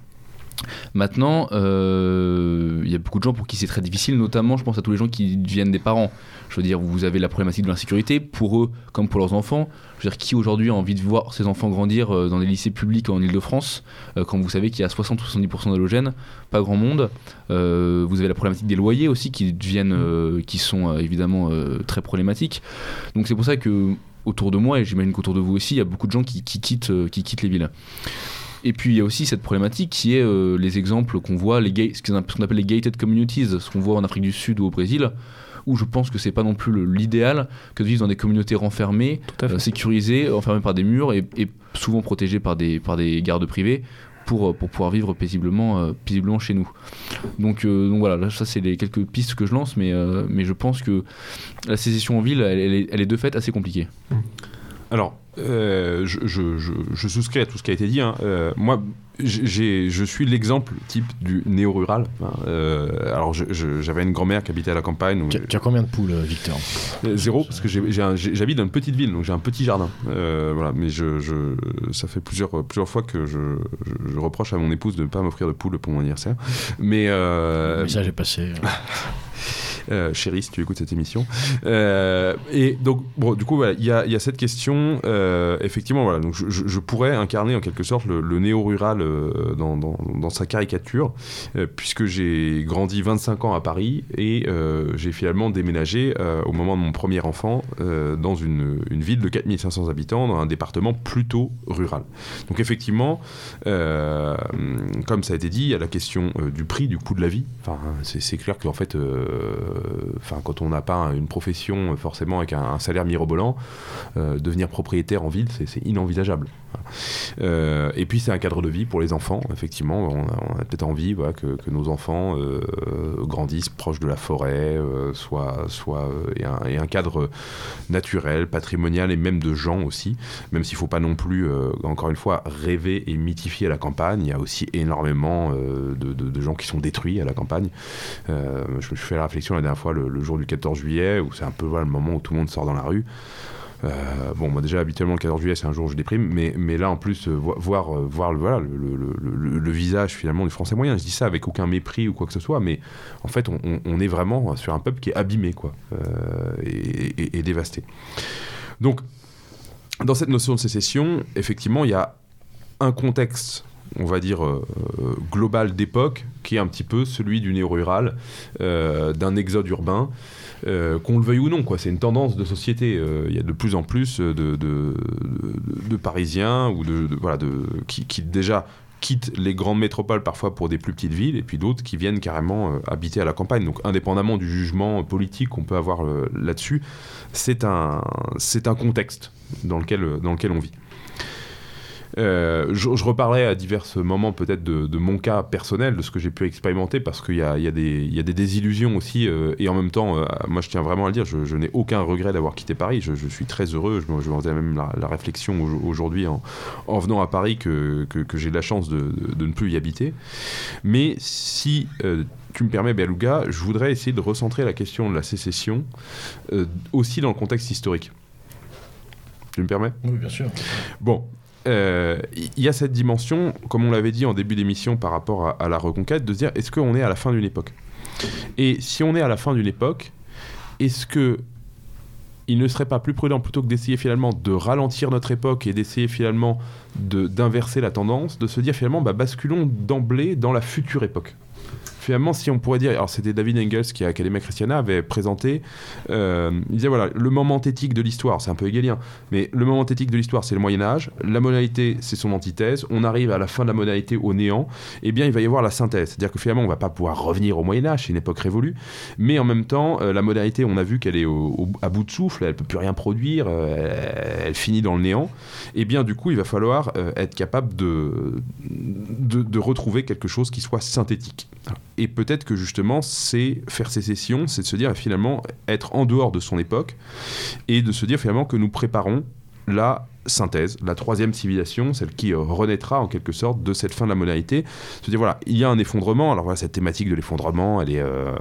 Maintenant, euh, il y a beaucoup de gens pour qui c'est très difficile, notamment je pense à tous les gens qui deviennent des parents. Je veux dire, vous avez la problématique de l'insécurité pour eux comme pour leurs enfants. Je veux dire, qui aujourd'hui a envie de voir ses enfants grandir euh, dans des lycées publics en Ile-de-France euh, quand vous savez qu'il y a 60-70% d'halogènes Pas grand monde. Vous avez la problématique des loyers aussi qui deviennent, qui sont évidemment très problématiques. Donc c'est pour ça que autour de moi et j'imagine qu'autour de vous aussi, il y a beaucoup de gens qui, qui quittent, qui quittent les villes. Et puis il y a aussi cette problématique qui est euh, les exemples qu'on voit, les ce qu'on appelle les gated communities, ce qu'on voit en Afrique du Sud ou au Brésil, où je pense que c'est pas non plus l'idéal que de vivre dans des communautés renfermées, euh, sécurisées, enfermées par des murs et, et souvent protégées par des, par des gardes privés pour, euh, pour pouvoir vivre paisiblement, euh, paisiblement chez nous. Donc, euh, donc voilà, là, ça c'est les quelques pistes que je lance, mais, euh, mais je pense que la sécession en ville, elle, elle est, elle est de fait assez compliquée. Alors, euh, je, je- je- je souscris à tout ce qui a été dit. hein. Euh, moi, je suis l'exemple type du néo-rural. hein. Euh, alors, j'avais une grand-mère qui habitait à la campagne. où- Tu as, tu as combien de poules, Victor? Zéro, parce que j'habite dans une petite ville, donc j'ai un petit jardin. Voilà, mais je, ça fait plusieurs, plusieurs fois que je, reproche à mon épouse de ne pas m'offrir de poules pour mon anniversaire. Mais Le message est passé. euh, chérie, si tu écoutes cette émission. Euh, et donc, du coup, il y, a, cette question. euh, effectivement, voilà, donc je, pourrais incarner en quelque sorte le, néo-rural euh, dans, sa caricature, puisque j'ai grandi 25 ans à Paris et j'ai finalement déménagé au moment de mon premier enfant dans une, ville de 4500 habitants, dans un département plutôt rural. Donc, effectivement, comme ça a été dit, il y a la question du prix, du coût de la vie. Enfin, c'est clair qu'en fait, enfin, quand on n'a pas une profession euh, forcément avec un, un salaire mirobolant, euh, devenir propriétaire en ville, c'est inenvisageable. Euh, et puis c'est un cadre de vie pour les enfants, effectivement. On a, peut-être envie que, nos enfants euh, grandissent proches de la forêt, euh, soit, soit, et, un, un cadre naturel, patrimonial et même de gens aussi. Même s'il ne faut pas non plus, encore une fois, rêver et mythifier la campagne. Il y a aussi énormément de, gens qui sont détruits à la campagne. Je me suis fait la réflexion la dernière fois, le, jour du 14 juillet, où c'est un peu le moment où tout le monde sort dans la rue. Euh, bon, moi déjà habituellement le 14 juillet c'est un jour où je déprime, mais, mais là en plus euh, vo- voir, euh, voir le, voilà, le, visage finalement du français moyen, je dis ça avec aucun mépris ou quoi que ce soit, mais en fait on, est vraiment sur un peuple qui est abîmé quoi, et, dévasté. Donc dans cette notion de sécession, effectivement il y a un contexte on va dire global d'époque qui est un petit peu celui du néo-rural, d'un exode urbain, euh, qu'on le veuille ou non. C'est une tendance de société. Euh, Il y a de plus en plus de, Parisiens ou qui, déjà quittent les grandes métropoles parfois pour des plus petites villes et puis d'autres qui viennent carrément euh, habiter à la campagne. Donc indépendamment du jugement politique qu'on peut avoir là-dessus, c'est un, contexte dans lequel on vit. Euh, je, je reparlerai à divers moments peut-être de, de mon cas personnel, de ce que j'ai pu expérimenter, parce qu'il y a, y, des- il y a des désillusions aussi, euh, et en même temps, euh, moi je tiens vraiment à le dire, je, je n'ai aucun regret d'avoir quitté Paris, je, je suis très heureux, je, je faisais même la, la réflexion au- aujourd'hui en, en venant à Paris que, que, que j'ai la chance de, de- de ne plus y habiter. Mais si tu me permets, Beluga, je voudrais essayer de recentrer la question de la sécession aussi dans le contexte historique. Tu me permets? Oui, bien sûr. Bon, il y a cette dimension, comme on l'avait dit en début d'émission par rapport à, la reconquête, de se dire est-ce qu'on est à la fin d'une époque? Et si on est à la fin d'une époque, est-ce que il ne serait pas plus prudent plutôt que d'essayer finalement de ralentir notre époque et d'essayer finalement d'inverser la tendance, de se dire finalement bah, basculons d'emblée dans la future époque? Finalement, si on pourrait dire, alors c'était David Engels qui à Academia Christiana avait présenté, euh, il disait voilà, le moment éthique de l'histoire, c'est un peu hegelien, mais le moment éthique de l'histoire, c'est le Moyen Âge. La modalité, c'est son antithèse. On arrive à la fin de la modalité au néant. Eh bien, il va y avoir la synthèse. C'est-à-dire que finalement, on va pas pouvoir revenir au Moyen Âge, c'est une époque révolue. Mais en même temps, euh, la modalité, on a vu qu'elle est à bout de souffle. Elle peut plus rien produire. euh, elle, finit dans le néant. Eh bien, du coup, il va falloir être capable de, de, de retrouver quelque chose qui soit synthétique. Et peut-être que justement, c'est faire sécession, c'est de se dire finalement être en dehors de son époque et de se dire finalement que nous préparons la synthèse, la troisième civilisation, celle qui euh, renaîtra en quelque sorte de cette fin de la modalité. Se dire voilà, il y a un effondrement. Alors voilà, cette thématique de l'effondrement, elle est. Euh,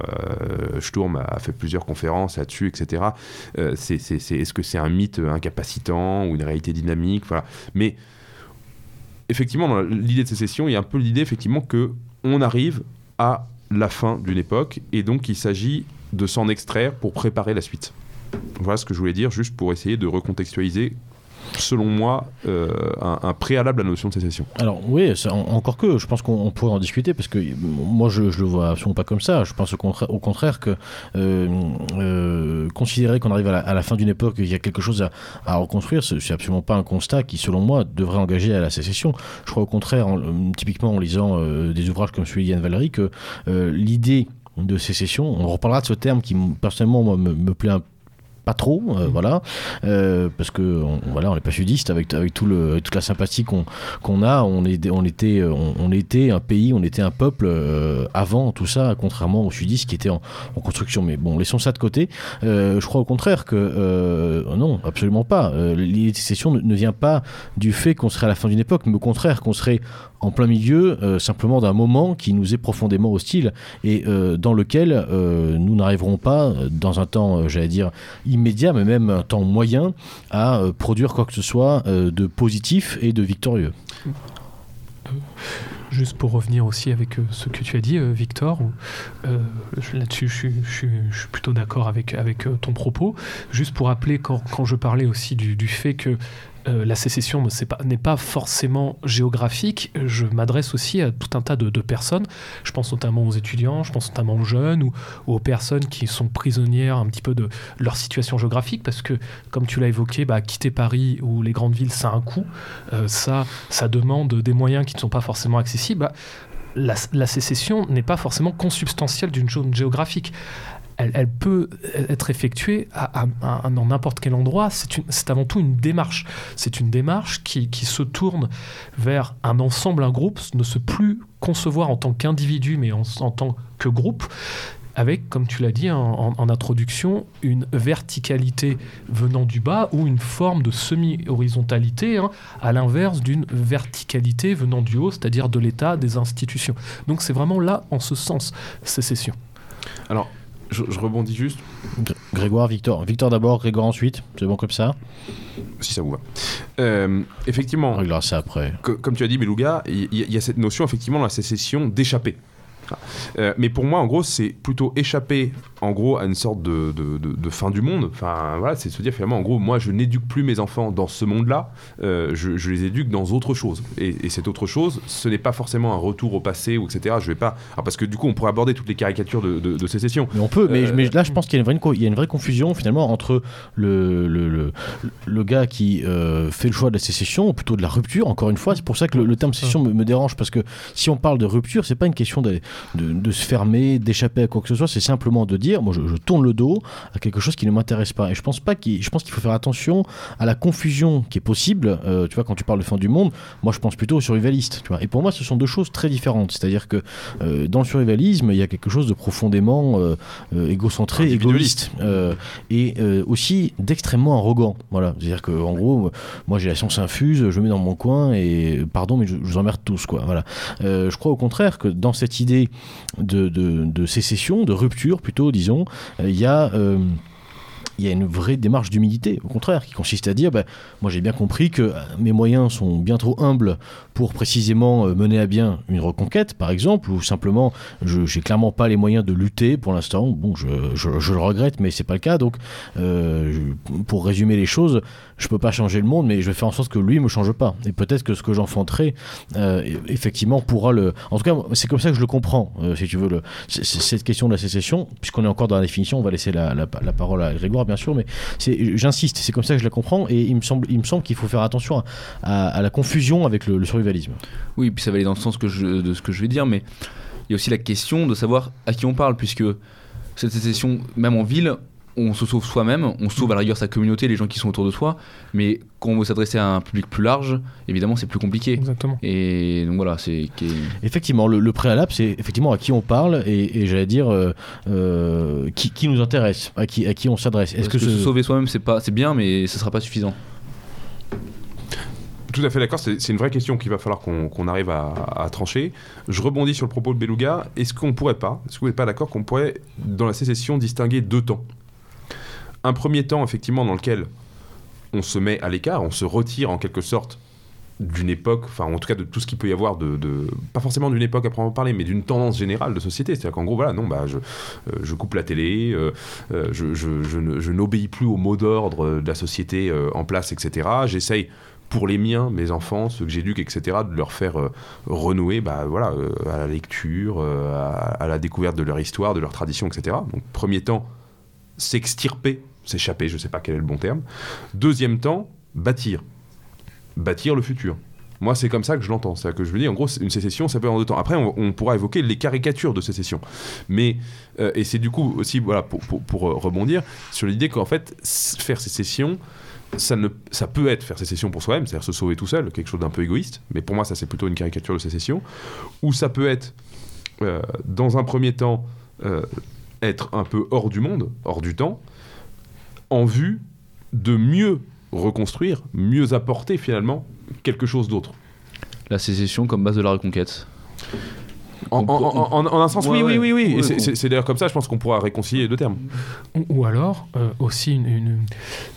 Sturm a fait plusieurs conférences là-dessus, etc. Euh, c'est, c'est, c'est- est-ce que c'est un mythe incapacitant ou une réalité dynamique? Voilà. Mais effectivement, dans l'idée de sécession, il y a un peu l'idée effectivement que on arrive à la fin d'une époque et donc il s'agit de s'en extraire pour préparer la suite. Voilà ce que je voulais dire, juste pour essayer de recontextualiser, selon moi, euh, un, préalable à la notion de sécession. Alors oui, encore que, je pense qu'on on pourrait en discuter parce que moi je, je le vois absolument pas comme ça. Je pense au contraire, au contraire que euh, euh, considérer qu'on arrive à la, fin d'une époque, il y a quelque chose à, reconstruire, ce- c'est absolument pas un constat qui, selon moi, devrait engager à la sécession. Je crois au contraire, en- typiquement en lisant des ouvrages comme celui d'Yann Valery, que l'idée de sécession, on reparlera de ce terme qui personnellement me, me plaît un pas trop, euh, voilà, euh, parce que on, voilà, on n'est pas sudiste avec, avec tout le, toute la sympathie qu'on qu'on a. On, est, on, était, on, on était un pays, on était un peuple euh, avant tout ça, contrairement aux sudistes qui étaient en, en construction. Mais bon, laissons ça de côté. Euh, je crois au contraire que euh, non, absolument pas. Euh, L'idée de sécession ne, ne vient pas du fait qu'on serait à la fin d'une époque, mais au contraire qu'on serait en plein milieu euh, simplement d'un moment qui nous est profondément hostile et euh, dans lequel euh, nous n'arriverons pas euh, dans un temps, euh, j'allais dire, immédiat, mais même un temps moyen, à euh, produire quoi que ce soit euh, de positif et de victorieux. Juste pour revenir aussi avec euh, ce que tu as dit, Victor, là-dessus je, suis- plutôt d'accord avec, ton propos. Juste pour rappeler, quand, je parlais aussi du fait que euh, la sécession n'est pas, forcément géographique, je m'adresse aussi à tout un tas de, personnes. Je pense notamment aux étudiants, je pense notamment aux jeunes ou, aux personnes qui sont prisonnières un petit peu de leur situation géographique, parce que, comme tu l'as évoqué, bah, quitter Paris ou les grandes villes, ça a un coût. Euh, ça, ça demande des moyens qui ne sont pas forcément accessibles. Bah, la sécession n'est pas forcément consubstantielle d'une zone géographique. Elle, peut être effectuée à, dans n'importe quel endroit. C'est avant tout une démarche. C'est une démarche qui, se tourne vers un ensemble, un groupe, ne se plus concevoir en tant qu'individu, mais en, tant que groupe avec, comme tu l'as dit en introduction, une verticalité venant du bas ou une forme de semi-horizontalité, hein, à l'inverse d'une verticalité venant du haut, c'est-à-dire de l'État, des institutions. Donc c'est vraiment là, en ce sens, sécession. Alors, je, je rebondis juste. Grégoire, Victor. Victor d'abord, Grégoire ensuite. C'est bon comme ça Si ça vous va. Euh, On effectivement, réglera ça après. co- comme tu as dit, Beluga, il y, a cette notion effectivement dans la sécession d'échapper. Euh, mais pour moi, en gros, c'est plutôt échapper, en gros, à une sorte de, de- de- de fin du monde. Enfin, voilà, c'est se dire finalement, en gros, moi, je n'éduque plus mes enfants dans ce monde-là, euh, je, je les éduque dans autre chose. Et, et cette autre chose, ce n'est pas forcément un retour au passé ou etc. Je vais pas, alors, parce que du coup, on pourrait aborder toutes les caricatures de, de- de sécession. Mais on peut, mais, Euh, mais là je pense qu'il y a une vraie, co- il y a une vraie confusion finalement entre le, le, le, le gars qui euh, fait le choix de la sécession, ou plutôt de la rupture, encore une fois, c'est pour ça que le, terme sécession me, me dérange, parce que si on parle de rupture, c'est pas une question de, de se fermer, d'échapper à quoi que ce soit, c'est simplement de dire, moi je, je tourne le dos à quelque chose qui ne m'intéresse pas. Et je pense pas qu'il, je pense qu'il faut faire attention à la confusion qui est possible, euh, tu vois, quand tu parles de fin du monde, moi je pense plutôt au survivaliste, tu vois. Et pour moi ce sont deux choses très différentes, c'est-à-dire que euh, dans le survivalisme, il y a quelque chose de profondément euh, euh, égocentré, égoïste, et aussi d'extrêmement arrogant. Voilà, c'est-à-dire que en gros, moi j'ai la science infuse, je mets dans mon coin et pardon, mais je, je vous emmerde tous, quoi. Voilà. Je crois au contraire que dans cette idée de, de, de sécession, de rupture plutôt, disons, euh, il y a euh, il y a une vraie démarche d'humilité, au contraire, qui consiste à dire, bah, moi j'ai bien compris que euh, mes moyens sont bien trop humbles pour précisément euh, mener à bien une reconquête, par exemple, ou simplement, je j'ai clairement pas les moyens de lutter pour l'instant. Bon, je, je- le regrette, mais c'est pas le cas. Donc, euh, pour résumer les choses, je peux pas changer le monde, mais je vais faire en sorte que lui me change pas. Et peut-être que ce que j'enfanterai, euh, effectivement, pourra le. En tout cas, c'est comme ça que je le comprends, si tu veux, cette question de la sécession, puisqu'on est encore dans la définition, on va laisser la, la- la parole à Grégoire, bien sûr, mais j'insiste, c'est comme ça que je la comprends, et il me semble, qu'il faut faire attention à, la confusion avec le, le survivalisme. Oui, puis ça va aller dans le sens de ce que je vais dire, mais il y a aussi la question de savoir à qui on parle, puisque cette sécession, même en ville, on se sauve soi-même, on sauve à la rigueur sa communauté, les gens qui sont autour de soi, mais quand on veut s'adresser à un public plus large, évidemment, c'est plus compliqué. Exactement. Et donc voilà, c'est. Effectivement, le, le préalable, c'est effectivement à qui on parle et, et j'allais dire euh, euh, qui, qui nous intéresse, à qui, à qui on s'adresse. Est-ce que, que, ce- se sauver soi-même, c'est pas, c'est bien, mais ce sera pas suffisant. Tout à fait d'accord, c'est c'est une vraie question qu'il va falloir qu'on qu'on arrive à, à trancher. Je rebondis sur le propos de Beluga. Est-ce qu'on pourrait pas, est-ce que vous n'êtes pas d'accord qu'on pourrait, dans la sécession, distinguer deux temps? Un premier temps, effectivement, dans lequel on se met à l'écart, on se retire en quelque sorte d'une époque, enfin en tout cas de tout ce qu'il peut y avoir de, pas forcément d'une époque à proprement parler, mais d'une tendance générale de société. C'est-à-dire qu'en gros, voilà, non, bah, je, euh, coupe la télé, euh, euh, je, n'obéis plus aux mots d'ordre de la société en place, etc. J'essaye pour les miens, mes enfants, ceux que j'éduque, etc., de leur faire renouer bah, voilà, à la lecture, à, à la découverte de leur histoire, de leur tradition, etc. Donc, premier temps, s'extirper, s'échapper, je ne sais pas quel est le bon terme. Deuxième temps, bâtir. Bâtir le futur. Moi, c'est comme ça que je l'entends. C'est-à-dire que je me dis, en gros, c'est- une sécession, ça peut en deux temps. Après, on, on pourra évoquer les caricatures de sécession. Mais, euh, et c'est du coup aussi, voilà, pour, euh, rebondir sur l'idée qu'en fait, faire sécession, ça, ne, ça peut être faire sécession pour soi-même, c'est-à-dire se sauver tout seul, quelque chose d'un peu égoïste. Mais pour moi, ça, c'est plutôt une caricature de sécession. Ou ça peut être, euh, dans un premier temps, être un peu hors du monde, hors du temps, en vue de mieux reconstruire, mieux apporter finalement quelque chose d'autre. La sécession comme base de la reconquête. En, On- en- en- en un sens, Ouais, oui, oui, ouais. oui, oui. Ouais, c'est- d'ailleurs comme ça, je pense qu'on pourra réconcilier les deux termes. Ou, ou alors euh, aussi une, une,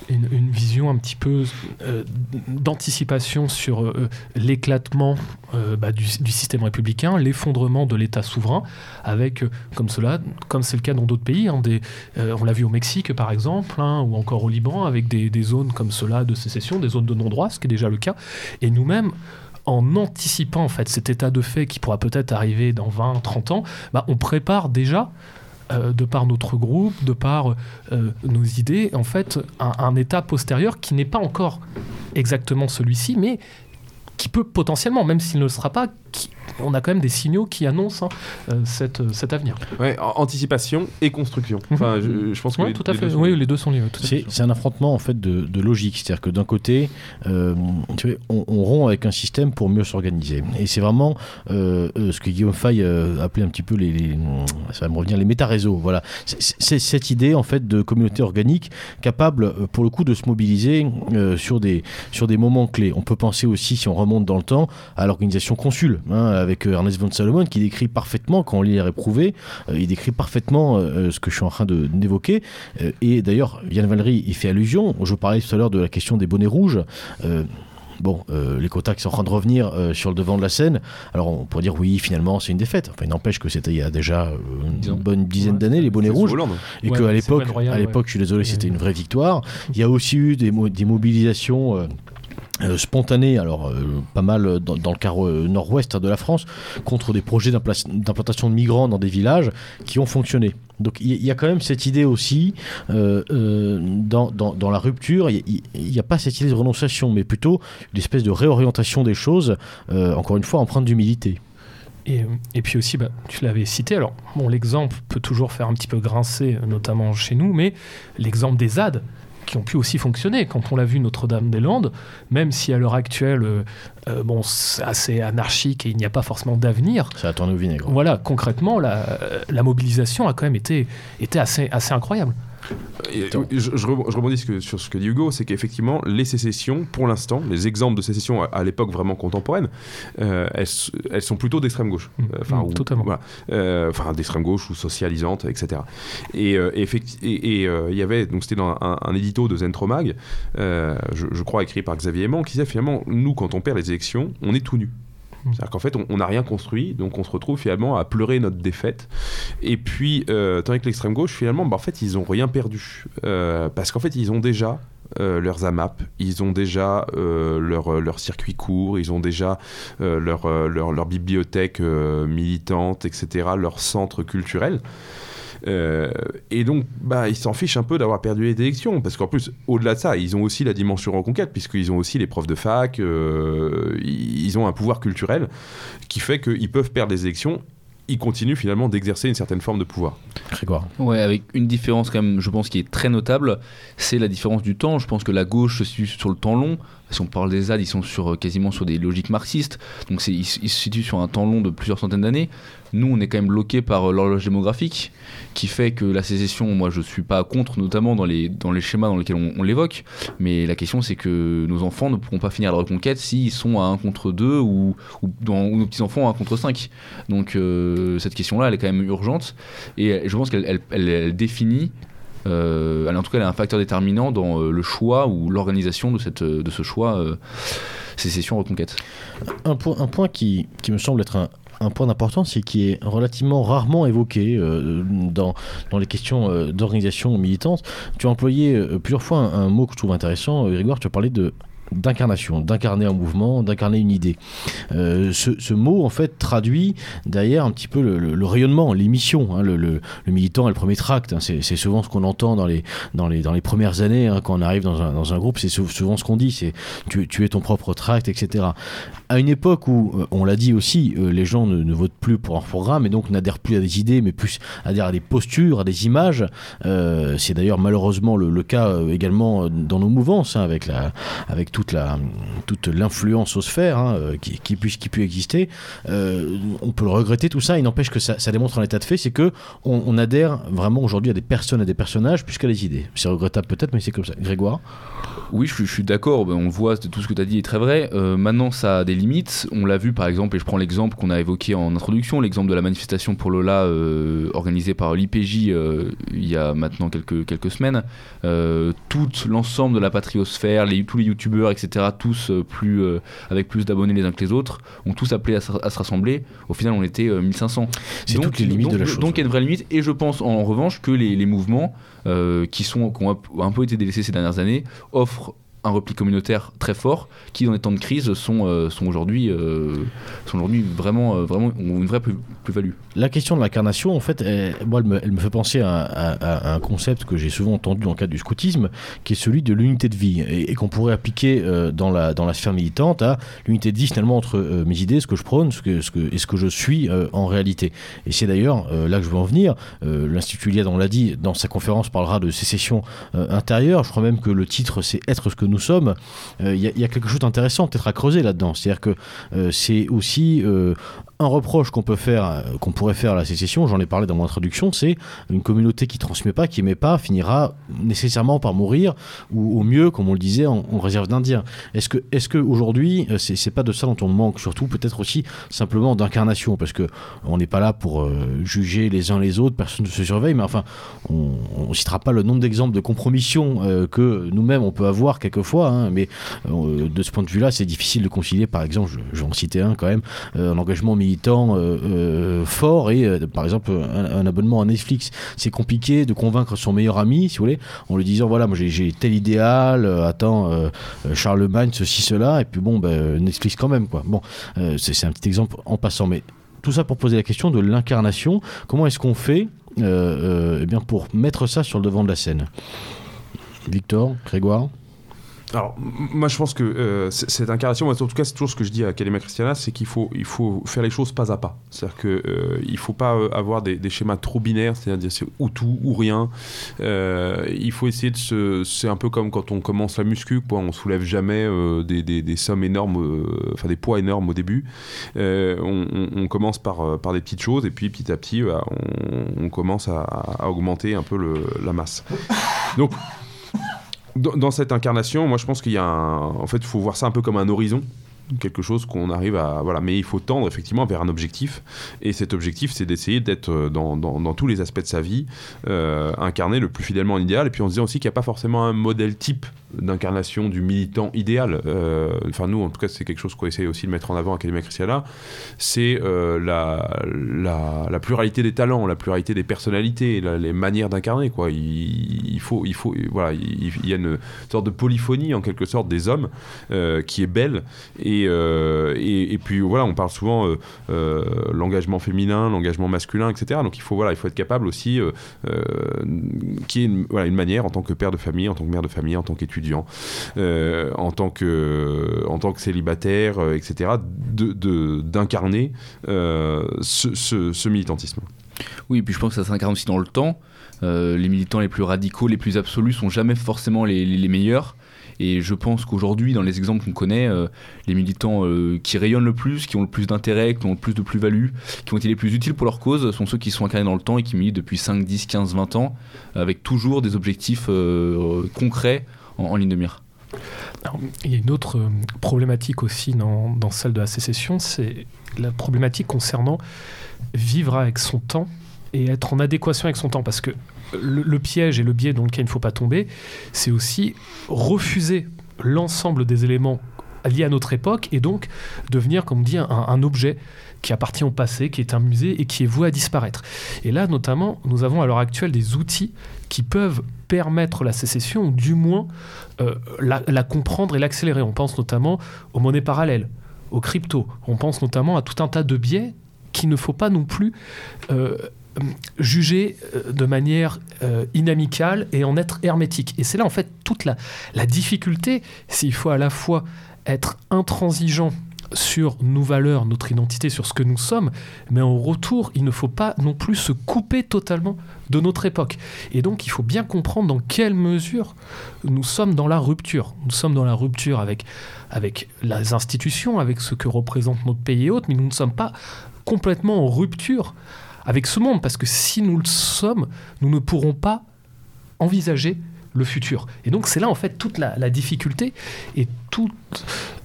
une- une vision un petit peu euh, d'anticipation sur euh, l'éclatement euh, bah, du, du système républicain, l'effondrement de l'État souverain, avec comme cela, comme c'est le cas dans d'autres pays, hein, des, euh, on l'a vu au Mexique par exemple, hein, ou encore au Liban, avec des, des zones comme cela de sécession, des zones de non-droit, ce qui est déjà le cas. Et nous-mêmes, en anticipant en fait cet état de fait qui pourra peut-être arriver dans 20, 30 ans, bah, on prépare déjà euh, de par notre groupe, de par euh, nos idées, en fait, un, un état postérieur qui n'est pas encore exactement celui-ci, mais qui peut potentiellement, même s'il ne le sera pas, qui- on a quand même des signaux qui annoncent hein, euh, cette, cet avenir. Ouais, en- anticipation et construction. Enfin, je, je pense que Oui, les- tout à les fait. deux sont- Oui, les deux sont liés. C'est un affrontement en fait de, de logique, c'est-à-dire que d'un côté, euh, tu vois, on, on rompt avec un système pour mieux s'organiser, et c'est vraiment euh, euh, ce que Guillaume Fay euh, appelait un petit peu les, les- ça va me revenir les méta-réseaux. Voilà, C'est- cette idée en fait de communauté organique capable, euh, pour le coup, de se mobiliser euh, sur des sur des moments clés. On peut penser aussi, si on remonte dans le temps, à l'organisation hein, avec euh, Ernest von Salomon, qui décrit parfaitement, quand on lit les réprouvés, euh, il décrit parfaitement euh, ce que je suis en train de- d'évoquer. Euh, et d'ailleurs, Yann Valery y fait allusion. Je vous parlais tout à l'heure de la question des bonnets rouges. Euh, Bon, euh, les quotas qui sont en train de revenir euh, sur le devant de la scène. Alors on pourrait dire oui, finalement c'est une défaite. Enfin, il n'empêche que c'était il y a déjà euh, une bonne dizaine Ouais, d'années les bonnets rouges Hollande. et Ouais, qu'à l'époque, à l'époque, je suis désolé, c'était une vraie victoire. Il y a aussi eu des, mo- des mobilisations. Euh, spontanées, alors euh, pas mal dans, le euh, nord-ouest de la France, contre des projets d'impla- d'implantation de migrants dans des villages qui ont fonctionné. Donc il y, a quand même cette idée aussi, euh, euh, dans, dans- la rupture, il n'y a pas cette idée de renonciation, mais plutôt une espèce de réorientation des choses, encore une fois empreinte d'humilité. Et, et puis aussi, bah, tu l'avais cité, alors bon, l'exemple peut toujours faire un petit peu grincer, notamment chez nous, mais l'exemple des ZAD, qui ont pu aussi fonctionner. Quand on l'a vu Notre-Dame-des-Landes, même si à l'heure actuelle, euh, euh, bon, c'est assez anarchique et il n'y a pas forcément d'avenir, Ça a tourné au vinaigre. voilà, concrètement, la, la mobilisation a quand même été, été assez, assez incroyable. Et, je, je rebond- je rebondis sur ce que dit Hugo, c'est qu'effectivement, les sécessions, pour l'instant, les exemples de sécession à, à l'époque vraiment contemporaine, euh, elles, sont plutôt d'extrême gauche. Mm, Euh, Enfin, mm, ou- totalement. voilà. Euh, Enfin, d'extrême gauche ou socialisante, etc. Et euh, et- il y avait, donc c'était dans un, un édito de Zentromag, je, je crois écrit par Xavier Aimant, qui disait finalement, nous, quand on perd les élections, on est tout nu. Mm. C'est-à-dire qu'en fait, on n'a rien construit, donc on se retrouve finalement à pleurer notre défaite. Et puis, euh, tandis que l'extrême gauche, finalement, bah, en fait, ils ont rien perdu. Euh, parce qu'en fait, ils ont déjà euh, leurs AMAP, ils ont déjà euh, leur, leur circuit court, ils ont déjà leur, leur, leur bibliothèque militante, etc., leur centre culturel. Euh, et donc, bah, ils s'en fichent un peu d'avoir perdu les élections, parce qu'en plus, au-delà de ça, ils ont aussi la dimension reconquête, puisqu'ils ont aussi les profs de fac, euh, ils ont un pouvoir culturel qui fait qu'ils peuvent perdre les élections, ils continuent finalement d'exercer une certaine forme de pouvoir. Grégoire. Ouais, avec une différence quand même, je pense, qui est très notable, c'est la différence du temps. Je pense que la gauche se situe sur le temps long. Si on parle des ZAD, ils sont sur, euh, quasiment sur des logiques marxistes. Donc ils se situent sur un temps long de plusieurs centaines d'années. Nous, on est quand même bloqué par euh, l'horloge démographique, qui fait que la sécession, moi, je suis pas contre, notamment dans les, dans les schémas dans lesquels on, l'évoque. Mais la question, c'est que nos enfants ne pourront pas finir la reconquête s'ils sont à 1 contre 2 ou, ou, nos petits-enfants à 1 contre 5. Donc euh, cette question-là, elle est quand même urgente. Et je pense qu'elle elle, définit, euh, en tout cas, elle est un facteur déterminant dans le choix ou l'organisation de, cette, de ce choix sécession-reconquête. Un point, un point qui, qui me semble être un, un point d'importance, c'est qui est relativement rarement évoqué euh, dans, dans les questions euh, d'organisation militante. Tu as employé euh, plusieurs fois un, mot que je trouve intéressant, Grégoire, tu as parlé de d'incarnation, d'incarner un mouvement, d'incarner une idée. Ce, mot, en fait, traduit derrière un petit peu le, rayonnement, les missions. hein, le, militant est le premier tract. hein, c'est souvent ce qu'on entend dans les, dans les, dans les premières années, hein, quand on arrive dans un, dans un groupe, c'est sou- souvent ce qu'on dit, c'est tu, tu es ton propre tract, etc. À une époque où, euh, on l'a dit aussi, euh, les gens ne, votent plus pour un programme et donc n'adhèrent plus à des idées, mais plus adhèrent à des postures, à des images. Euh, c'est d'ailleurs malheureusement le, cas également dans nos mouvances, hein, avec, la, avec toute la toute l'influence aux sphères hein, qui, puisse, qui peut exister. On peut le regretter tout ça, il n'empêche que ça, démontre un état de fait, c'est que on, adhère vraiment aujourd'hui à des personnes, à des personnages, plus qu'à des idées. C'est regrettable peut-être, mais c'est comme ça. Grégoire? Oui, je, suis- d'accord, ben, on voit, tout ce que tu as dit est très vrai. Maintenant, ça a des limites. On l'a vu par exemple, et je prends l'exemple qu'on a évoqué en introduction, l'exemple de la manifestation pour Lola euh, organisée par l'IPJ euh, il y a maintenant quelques, quelques semaines. Euh, tout l'ensemble de la patriosphère, les, tous les youtubeurs, etc., tous plus, avec plus d'abonnés les uns que les autres, ont tous appelé à, se- à se rassembler. Au final, on était euh, 1500. C'est toutes les limites donc, de la chose. Donc il y a une vraie limite, et je pense en revanche que les, les mouvements qui, sont, qui ont un peu été délaissés ces dernières années offrent un repli communautaire très fort qui dans les temps de crise sont, euh, sont aujourd'hui euh, sont vraiment, euh, vraiment une vraie plus- plus-value. La question de l'incarnation, en fait, elle, moi, elle me, fait penser à, un concept que j'ai souvent entendu dans le cadre du scoutisme, qui est celui de l'unité de vie, et, qu'on pourrait appliquer dans, la, dans la sphère militante à l'unité de vie finalement entre mes idées, ce que je prône, ce que, ce que, et ce que je suis en réalité. Et c'est d'ailleurs là que je veux en venir. L'Institut Iliade, on l'a dit, dans sa conférence parlera de sécession intérieure. Je crois même que le titre, c'est Être ce que nous sommes. Euh, Il y, a- quelque chose d'intéressant peut-être à creuser là-dedans. C'est-à-dire que euh, c'est aussi euh, un reproche qu'on peut faire, euh, qu'on pourrait faire à la sécession, j'en ai parlé dans mon introduction, c'est une communauté qui transmet pas, qui aimait pas, finira nécessairement par mourir, ou au mieux, comme on le disait, en, en réserve d'Indiens. Est-ce que, est-ce que aujourd'hui, euh, c'est, pas de ça dont on manque, surtout peut-être aussi simplement d'incarnation, parce que on n'est pas là pour euh, juger les uns les autres, personne ne se surveille, mais enfin, on, on citera pas le nombre d'exemples de compromission euh, que nous-mêmes on peut avoir quelquefois, hein, mais de ce point de vue-là, c'est difficile de concilier, par exemple, je, je vais en citer un quand même, un engagement militant euh, euh, fort et euh, par exemple un, abonnement à Netflix. C'est compliqué de convaincre son meilleur ami, si vous voulez, en lui disant voilà, moi j'ai- tel idéal, attends, Charlemagne, ceci, cela, et puis bon, ben, Netflix quand même, quoi. Bon, c'est c'est un petit exemple en passant, mais tout ça pour poser la question de l'incarnation. Comment est-ce qu'on fait euh, eh bien, pour mettre ça sur le devant de la scène? Victor, Grégoire? Alors, moi, je pense que euh, cette incarnation, en tout cas, c'est toujours ce que je dis à Kalema Christiana, c'est qu'il faut, il faut faire les choses pas à pas. C'est-à-dire qu'il ne faut pas euh, avoir des, des schémas trop binaires, c'est-à-dire dire c'est ou tout ou rien. Euh, il faut essayer de se. C'est un peu comme quand on commence la muscu, quoi. On soulève jamais euh, des, des- des sommes énormes, euh, enfin des poids énormes au début. Euh, on, on- on commence par, euh, par des petites choses et puis petit à petit, bah, on, on commence à, à augmenter un peu le- la masse. Donc, dans, cette incarnation, moi je pense qu'il y a. En fait, il faut voir ça un peu comme un horizon. Quelque chose qu'on arrive à. Voilà. Mais il faut tendre effectivement vers un objectif. Et cet objectif, c'est d'essayer d'être euh, dans, dans- tous les aspects de sa vie, euh, incarné le plus fidèlement en idéal. Et puis on se dit aussi qu'il n'y a pas forcément un modèle type d'incarnation du militant idéal. Euh, Enfin, nous, en tout cas, c'est quelque chose qu'on essaie aussi de mettre en avant à Academia Christiana. C'est euh, la, la, pluralité des talents, la pluralité des personnalités, les manières d'incarner. Quoi. Il, faut, il faut, voilà, il, y a une sorte de polyphonie en quelque sorte des hommes euh, qui est belle. Et, et, puis voilà, on parle souvent l'engagement féminin, l'engagement masculin, etc. Donc il faut voilà, il faut être capable aussi y ait une, voilà, une manière en tant que père de famille, en tant que mère de famille, en tant qu'étudiant, euh, en tant que célibataire, euh, etc. d'incarner euh, ce, militantisme. Oui, et puis je pense que ça s'incarne aussi dans le temps. Les militants les plus radicaux, les plus absolus, sont jamais forcément les, meilleurs. Et je pense qu'aujourd'hui, dans les exemples qu'on connaît, les militants qui rayonnent le plus, qui ont le plus d'intérêt, qui ont le plus de plus-value, qui ont été les plus utiles pour leur cause, sont ceux qui sont incarnés dans le temps et qui militent depuis 5, 10, 15, 20 ans, avec toujours des objectifs concrets en, ligne de mire. Il y a une autre euh, problématique aussi dans, celle de la sécession, c'est la problématique concernant vivre avec son temps et être en adéquation avec son temps. Parce que le, piège et le biais dans lequel il ne faut pas tomber, c'est aussi refuser l'ensemble des éléments liés à notre époque et donc devenir, comme on dit, un objet qui appartient au passé, qui est un musée et qui est voué à disparaître. Et là, notamment, nous avons à l'heure actuelle des outils qui peuvent permettre la sécession, ou du moins euh, la, comprendre et l'accélérer. On pense notamment aux monnaies parallèles, aux cryptos. On pense notamment à tout un tas de biais qu'il ne faut pas non plus euh, juger euh, de manière inamicale et en être hermétique. Et c'est là en fait toute la, la difficulté, s'il faut à la fois être intransigeant sur nos valeurs, notre identité, sur ce que nous sommes, mais en retour, il ne faut pas non plus se couper totalement de notre époque. Et donc, il faut bien comprendre dans quelle mesure nous sommes dans la rupture. Nous sommes dans la rupture avec, avec les institutions, avec ce que représente notre pays et autres, mais nous ne sommes pas complètement en rupture avec ce monde, parce que si nous le sommes, nous ne pourrons pas envisager le futur. Et donc c'est là en fait toute la, difficulté et tout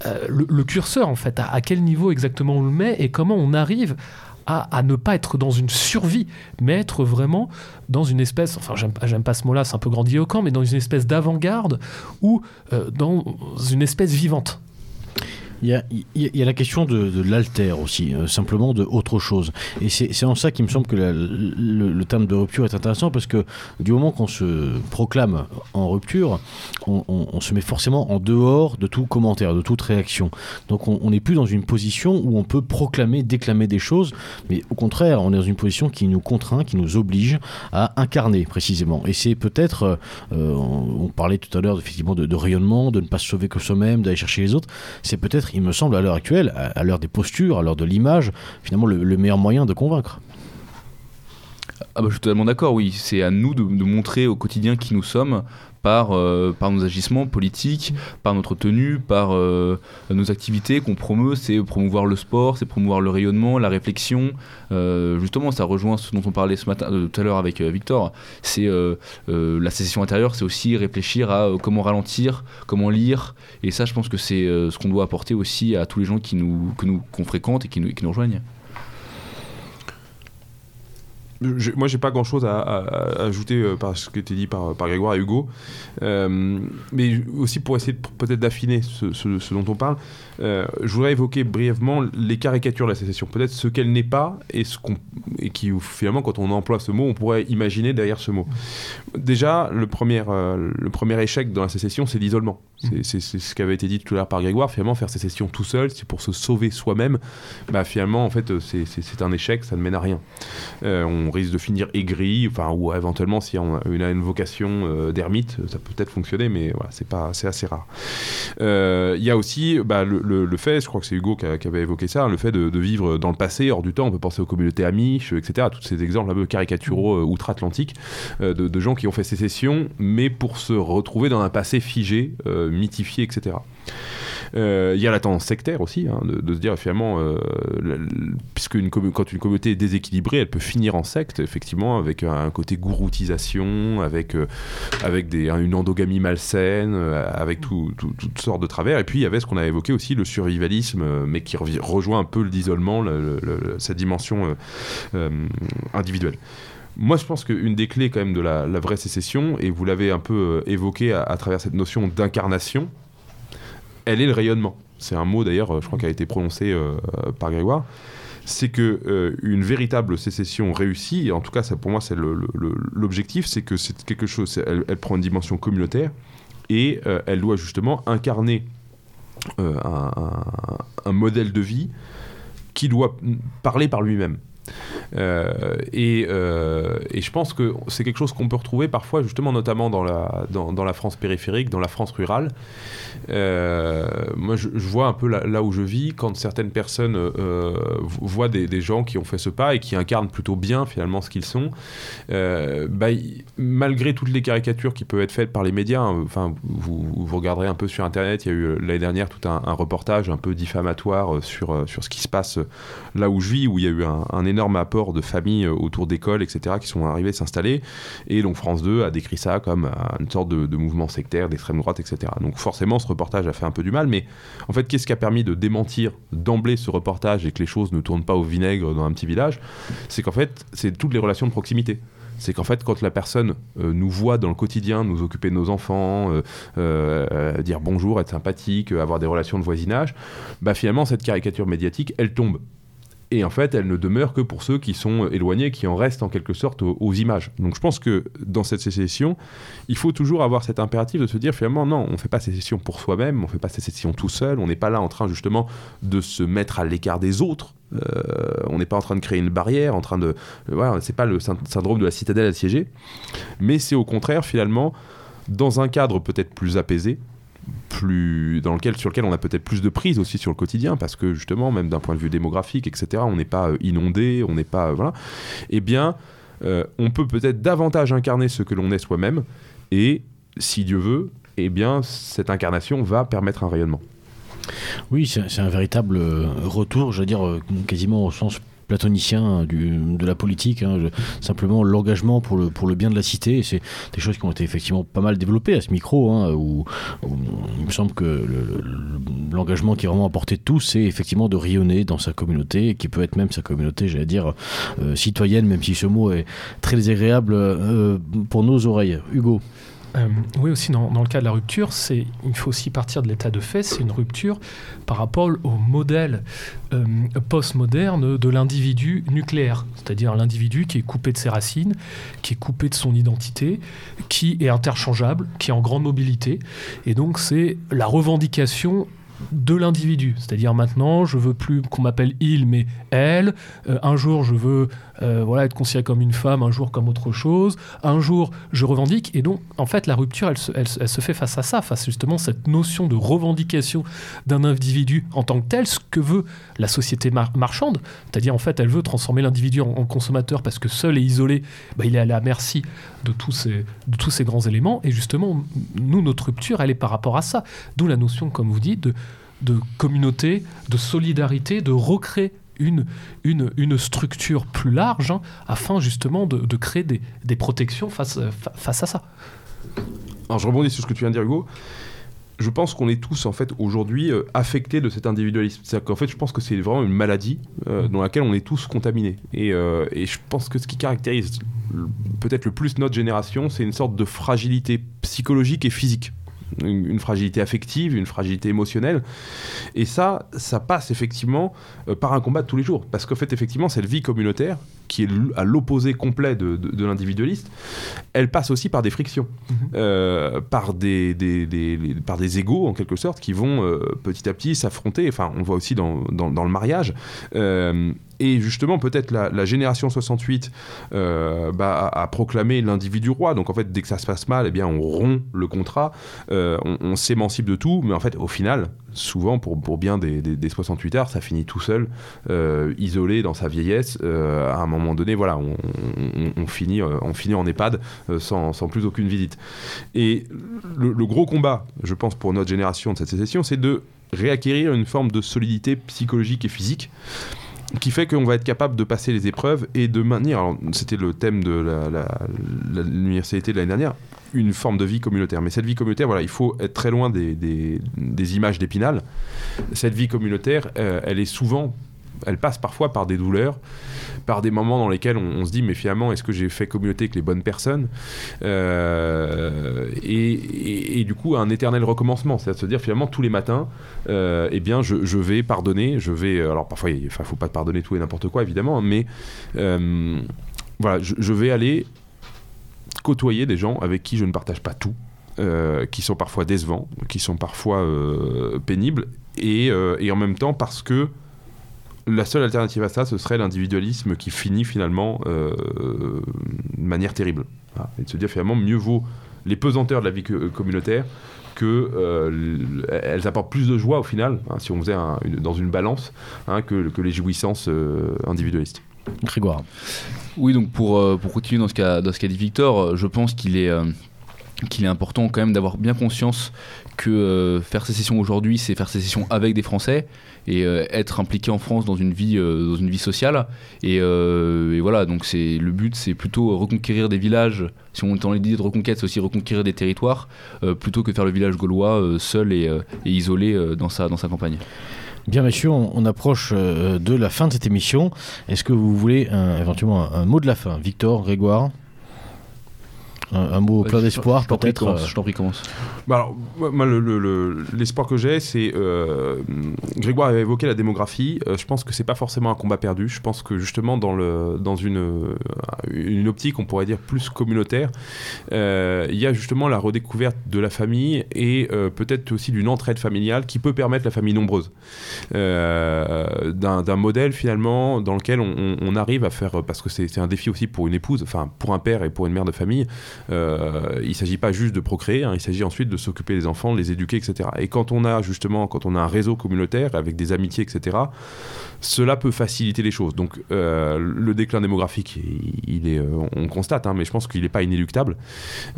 euh, le, le curseur en fait, à, à quel niveau exactement on le met et comment on arrive à, ne pas être dans une survie, mais être vraiment dans une espèce, enfin j'aime pas- j'aime pas ce mot-là, c'est un peu grandiloquent, mais dans une espèce d'avant-garde ou euh, dans une espèce vivante. Il y a, la question de, de l'alter aussi, euh, simplement de autre chose. Et c'est en ça qu'il me semble que le, le terme de rupture est intéressant parce que du moment qu'on se proclame en rupture, on, se met forcément en dehors de tout commentaire, de toute réaction. Donc on n'est plus dans une position où on peut proclamer, déclamer des choses, mais au contraire, on est dans une position qui nous contraint, qui nous oblige à incarner précisément. Et c'est peut-être, euh, on, parlait tout à l'heure effectivement de rayonnement, de ne pas se sauver que soi-même, d'aller chercher les autres c'est peut-être, il me semble, à l'heure actuelle, à, l'heure des postures, à l'heure de l'image, finalement le, le meilleur moyen de convaincre. Ah bah, je suis totalement d'accord, oui. C'est à nous de montrer au quotidien qui nous sommes par, euh, par nos agissements politiques, par notre tenue, par euh, nos activités qu'on promeut. C'est promouvoir le sport, c'est promouvoir le rayonnement, la réflexion. Euh, justement, ça rejoint ce dont on parlait ce matin, tout à l'heure avec Victor. C'est la sécession intérieure, c'est aussi réfléchir à comment ralentir, comment lire. Et ça, je pense que c'est ce qu'on doit apporter aussi à tous les gens qui que nous, qu'on fréquente et qui nous, qui nous rejoignent. Je- moi, j'ai pas grand chose à, ajouter euh, par ce qui était dit par, Grégoire et Hugo. Euh, mais aussi pour essayer peut-être d'affiner ce dont on parle, euh, je voudrais évoquer brièvement les caricatures de la sécession. Peut-être ce qu'elle n'est pas et, ce qu'on, et qui, finalement, quand on emploie ce mot, on pourrait imaginer derrière ce mot. Déjà, le premier, euh, le premier échec dans la sécession, c'est l'isolement. C'est, c'est- ce qui avait été dit tout à l'heure par Grégoire. Finalement, faire sécession tout seul, c'est pour se sauver soi-même. Bah, finalement, en fait, c'est, un échec, ça ne mène à rien. Euh, on risque de finir aigri, enfin, ou éventuellement, si on a une, vocation d'ermite, ça peut peut-être fonctionner, mais voilà, c'est, pas, c'est assez rare. Il y a aussi bah, le, le- fait, je crois que c'est Hugo qui, avait évoqué ça, le fait de, vivre dans le passé, hors du temps. On peut penser aux communautés amiches, etc. Tous ces exemples un peu caricaturaux euh, outre-Atlantique euh, de, gens qui ont fait sécession, mais pour se retrouver dans un passé figé, euh, mythifié, etc. Euh, Il y a la tendance sectaire aussi, hein, de, se dire finalement, euh, puisque quand une communauté est déséquilibrée, elle peut finir en secte, effectivement, avec un côté gouroutisation, avec, euh, une endogamie malsaine, avec tout- tout- toutes sortes de travers. Et puis il y avait ce qu'on a évoqué aussi, le survivalisme, mais qui rejoint un peu l'isolement, le- le- le- cette dimension individuelle. Moi, je pense qu'une des clés quand même de la, vraie sécession, et vous l'avez un peu évoqué à travers cette notion d'incarnation, elle est le rayonnement. C'est un mot d'ailleurs, euh, je crois, qui a été prononcé euh, euh, par Grégoire. C'est que une véritable sécession réussie, en tout cas, pour moi, c'est l'objectif, c'est que c'est quelque chose. Elle, prend une dimension communautaire et elle doit justement incarner un, modèle de vie qui doit parler par lui-même. Et, je pense que c'est quelque chose qu'on peut retrouver parfois, justement, notamment dans la France périphérique, dans la France rurale. Euh, moi, je, vois un peu là, où je vis, quand certaines personnes euh, vo- voient des, gens qui ont fait ce pas et qui incarnent plutôt bien finalement ce qu'ils sont, euh, bah, malgré toutes les caricatures qui peuvent être faites par les médias, hein, enfin, vous, regarderez un peu sur Internet, il y a eu l'année dernière tout un, reportage un peu diffamatoire sur, sur ce qui se passe là où je vis, où il y a eu un, énorme apport de familles autour d'écoles, etc., qui sont arrivées s'installer. Et donc France 2 a décrit ça comme une sorte de, de mouvement sectaire d'extrême droite, etc. Donc forcément, ce reportage a fait un peu du mal, mais en fait, qu'est-ce qui a permis de démentir d'emblée ce reportage et que les choses ne tournent pas au vinaigre dans un petit village? C'est qu'en fait, c'est toutes les relations de proximité. C'est qu'en fait, quand la personne euh, nous voit dans le quotidien, nous occuper de nos enfants, euh, euh, dire bonjour, être sympathique, avoir des relations de voisinage, bah finalement, cette caricature médiatique, elle tombe. Et en fait, elle ne demeure que pour ceux qui sont éloignés, qui en restent en quelque sorte aux, images. Donc je pense que dans cette sécession, il faut toujours avoir cet impératif de se dire finalement, non, on ne fait pas sécession pour soi-même, on ne fait pas sécession tout seul, on n'est pas là en train justement de se mettre à l'écart des autres. Euh, on n'est pas en train de créer une barrière, en train de. voilà, c'est pas le syn- syndrome de la citadelle assiégée, mais c'est au contraire finalement dans un cadre peut-être plus apaisé, plus dans lequel sur lequel on a peut-être plus de prise aussi sur le quotidien parce que justement même d'un point de vue démographique etc on n'est pas euh, inondé on n'est pas euh, voilà. Eh bien euh, on peut peut-être davantage incarner ce que l'on est soi-même et si Dieu veut eh bien cette incarnation va permettre un rayonnement. Oui, c'est un véritable retour, je veux dire, quasiment au sens platonicien du, de la politique, hein, simplement l'engagement pour le, pour le bien de la cité, c'est des choses qui ont été effectivement pas mal développées à ce micro, hein, où, il me semble que le- le- l'engagement qui est vraiment apporté de tous, c'est effectivement de rayonner dans sa communauté, qui peut être même sa communauté, j'allais dire, euh, citoyenne, même si ce mot est très désagréable euh, pour nos oreilles. Hugo Euh, oui, aussi dans, dans le cas de la rupture, il faut aussi partir de l'état de fait. C'est une rupture par rapport au modèle euh, postmoderne de l'individu nucléaire, c'est-à-dire l'individu qui est coupé de ses racines, qui est coupé de son identité, qui est interchangeable, qui est en grande mobilité, et donc c'est la revendication de l'individu. C'est-à-dire maintenant, je veux plus qu'on m'appelle il, mais elle. Euh, un jour, je veux euh, voilà, être considéré comme une femme, un jour comme autre chose. Un jour, je revendique. Et donc, en fait, la rupture, elle se, fait face à ça, face justement cette notion de revendication d'un individu en tant que tel, ce que veut la société mar- marchande. C'est-à-dire, en fait, elle veut transformer l'individu en, consommateur parce que seul et isolé, bah, il est à la merci de tous, ces, grands éléments. Et justement, nous, notre rupture, elle est par rapport à ça. D'où la notion, comme vous dites, de communauté, de solidarité, de recréer une, une, une structure plus large hein, afin justement de, de créer des, des protections face, fa- face à ça. Alors je rebondis sur ce que tu viens de dire Hugo. Je pense qu'on est tous en fait aujourd'hui euh, affectés de cet individualisme. C'est-à-dire qu'en fait je pense que c'est vraiment une maladie euh, dans laquelle on est tous contaminés. Et, euh, et je pense que ce qui caractérise peut-être le plus notre génération, c'est une sorte de fragilité psychologique et physique. Une, une fragilité affective, une fragilité émotionnelle. Et ça, ça passe effectivement euh, par un combat de tous les jours. Parce qu'en fait, effectivement, cette vie communautaire, qui est à l'opposé complet de, de- de l'individualiste, elle passe aussi par des frictions, euh, par, des, des, par des égaux en quelque sorte qui vont euh, petit à petit s'affronter. Enfin, on voit aussi dans, dans, dans le mariage. Et justement, peut-être la, génération 68 euh, bah, a, proclamé l'individu roi. Donc en fait, dès que ça se passe mal, eh bien, on rompt le contrat, euh, on, s'émancipe de tout. Mais en fait, au final, souvent, pour, pour bien des, des, des 68 arts, ça finit tout seul, euh, isolé dans sa vieillesse. À un moment donné, voilà, on, finit, on finit en EHPAD sans, sans plus aucune visite. Et le gros combat, je pense, pour notre génération de cette sécession, c'est de réacquérir une forme de solidité psychologique et physique qui fait qu'on va être capable de passer les épreuves et de maintenir, c'était le thème de la- la- l'université de l'année dernière, une forme de vie communautaire. Mais cette vie communautaire, voilà, il faut être très loin des images d'épinal. Cette vie communautaire, euh, elle est souvent, elle passe parfois par des douleurs, par des moments dans lesquels on, se dit, mais finalement, est-ce que j'ai fait communauté avec les bonnes personnes? Euh, et, du coup, un éternel recommencement, c'est à se dire finalement tous les matins, euh, eh bien, je, vais pardonner, je vais, alors parfois, il faut pas pardonner tout et n'importe quoi, évidemment, mais euh, voilà, je, vais aller côtoyer des gens avec qui je ne partage pas tout, euh, qui sont parfois décevants, qui sont parfois euh, pénibles, euh, et en même temps parce que la seule alternative à ça, ce serait l'individualisme qui finit finalement euh, de manière terrible. Voilà. Et de se dire finalement, mieux vaut les pesanteurs de la vie co- communautaire que euh, elles apportent plus de joie au final, hein, si on faisait un- une- dans une balance, hein, que, que les jouissances euh, individualistes. Grégoire. Oui, donc pour, euh, pour continuer dans ce qu'a dans ce qu'a dit Victor, euh, je pense qu'il est, euh, qu'il est important quand même d'avoir bien conscience que euh, faire sécession aujourd'hui, c'est faire sécession avec des Français et euh, être impliqué en France dans une vie, euh, dans une vie sociale. Et, euh, et voilà, donc c'est le but, c'est plutôt reconquérir des villages. Si on est dans l'idée de reconquête, c'est aussi reconquérir des territoires plutôt que faire le village gaulois seul et, isolé dans, sa, dans sa campagne. Bien, messieurs, on, approche de la fin de cette émission. Est-ce que vous voulez éventuellement un, un mot de la fin? Victor, Grégoire? Un, un mot plein Vas-y, d'espoir, peut-être euh, Je t'en prie, commence. Bah alors, moi, moi, le- le- le- l'espoir que j'ai, c'est. euh, Grégoire avait évoqué la démographie. Euh, je pense que c'est pas forcément un combat perdu. Je pense que justement, dans, le, dans une, euh, une optique, on pourrait dire plus communautaire, euh, il y a justement la redécouverte de la famille et euh, peut-être aussi d'une entraide familiale qui peut permettre la famille nombreuse. Euh, D'un d'un modèle finalement dans lequel on, on- on arrive à faire. Parce que c'est c'est un défi aussi pour une épouse, enfin pour un père et pour une mère de famille. Euh, il ne s'agit pas juste de procréer, hein, il s'agit ensuite de s'occuper des enfants, de les éduquer, etc. Et quand on a justement, quand on a un réseau communautaire avec des amitiés, etc., cela peut faciliter les choses. Donc euh, le déclin démographique, il, est, euh, on constate, hein, mais je pense qu'il n'est pas inéluctable.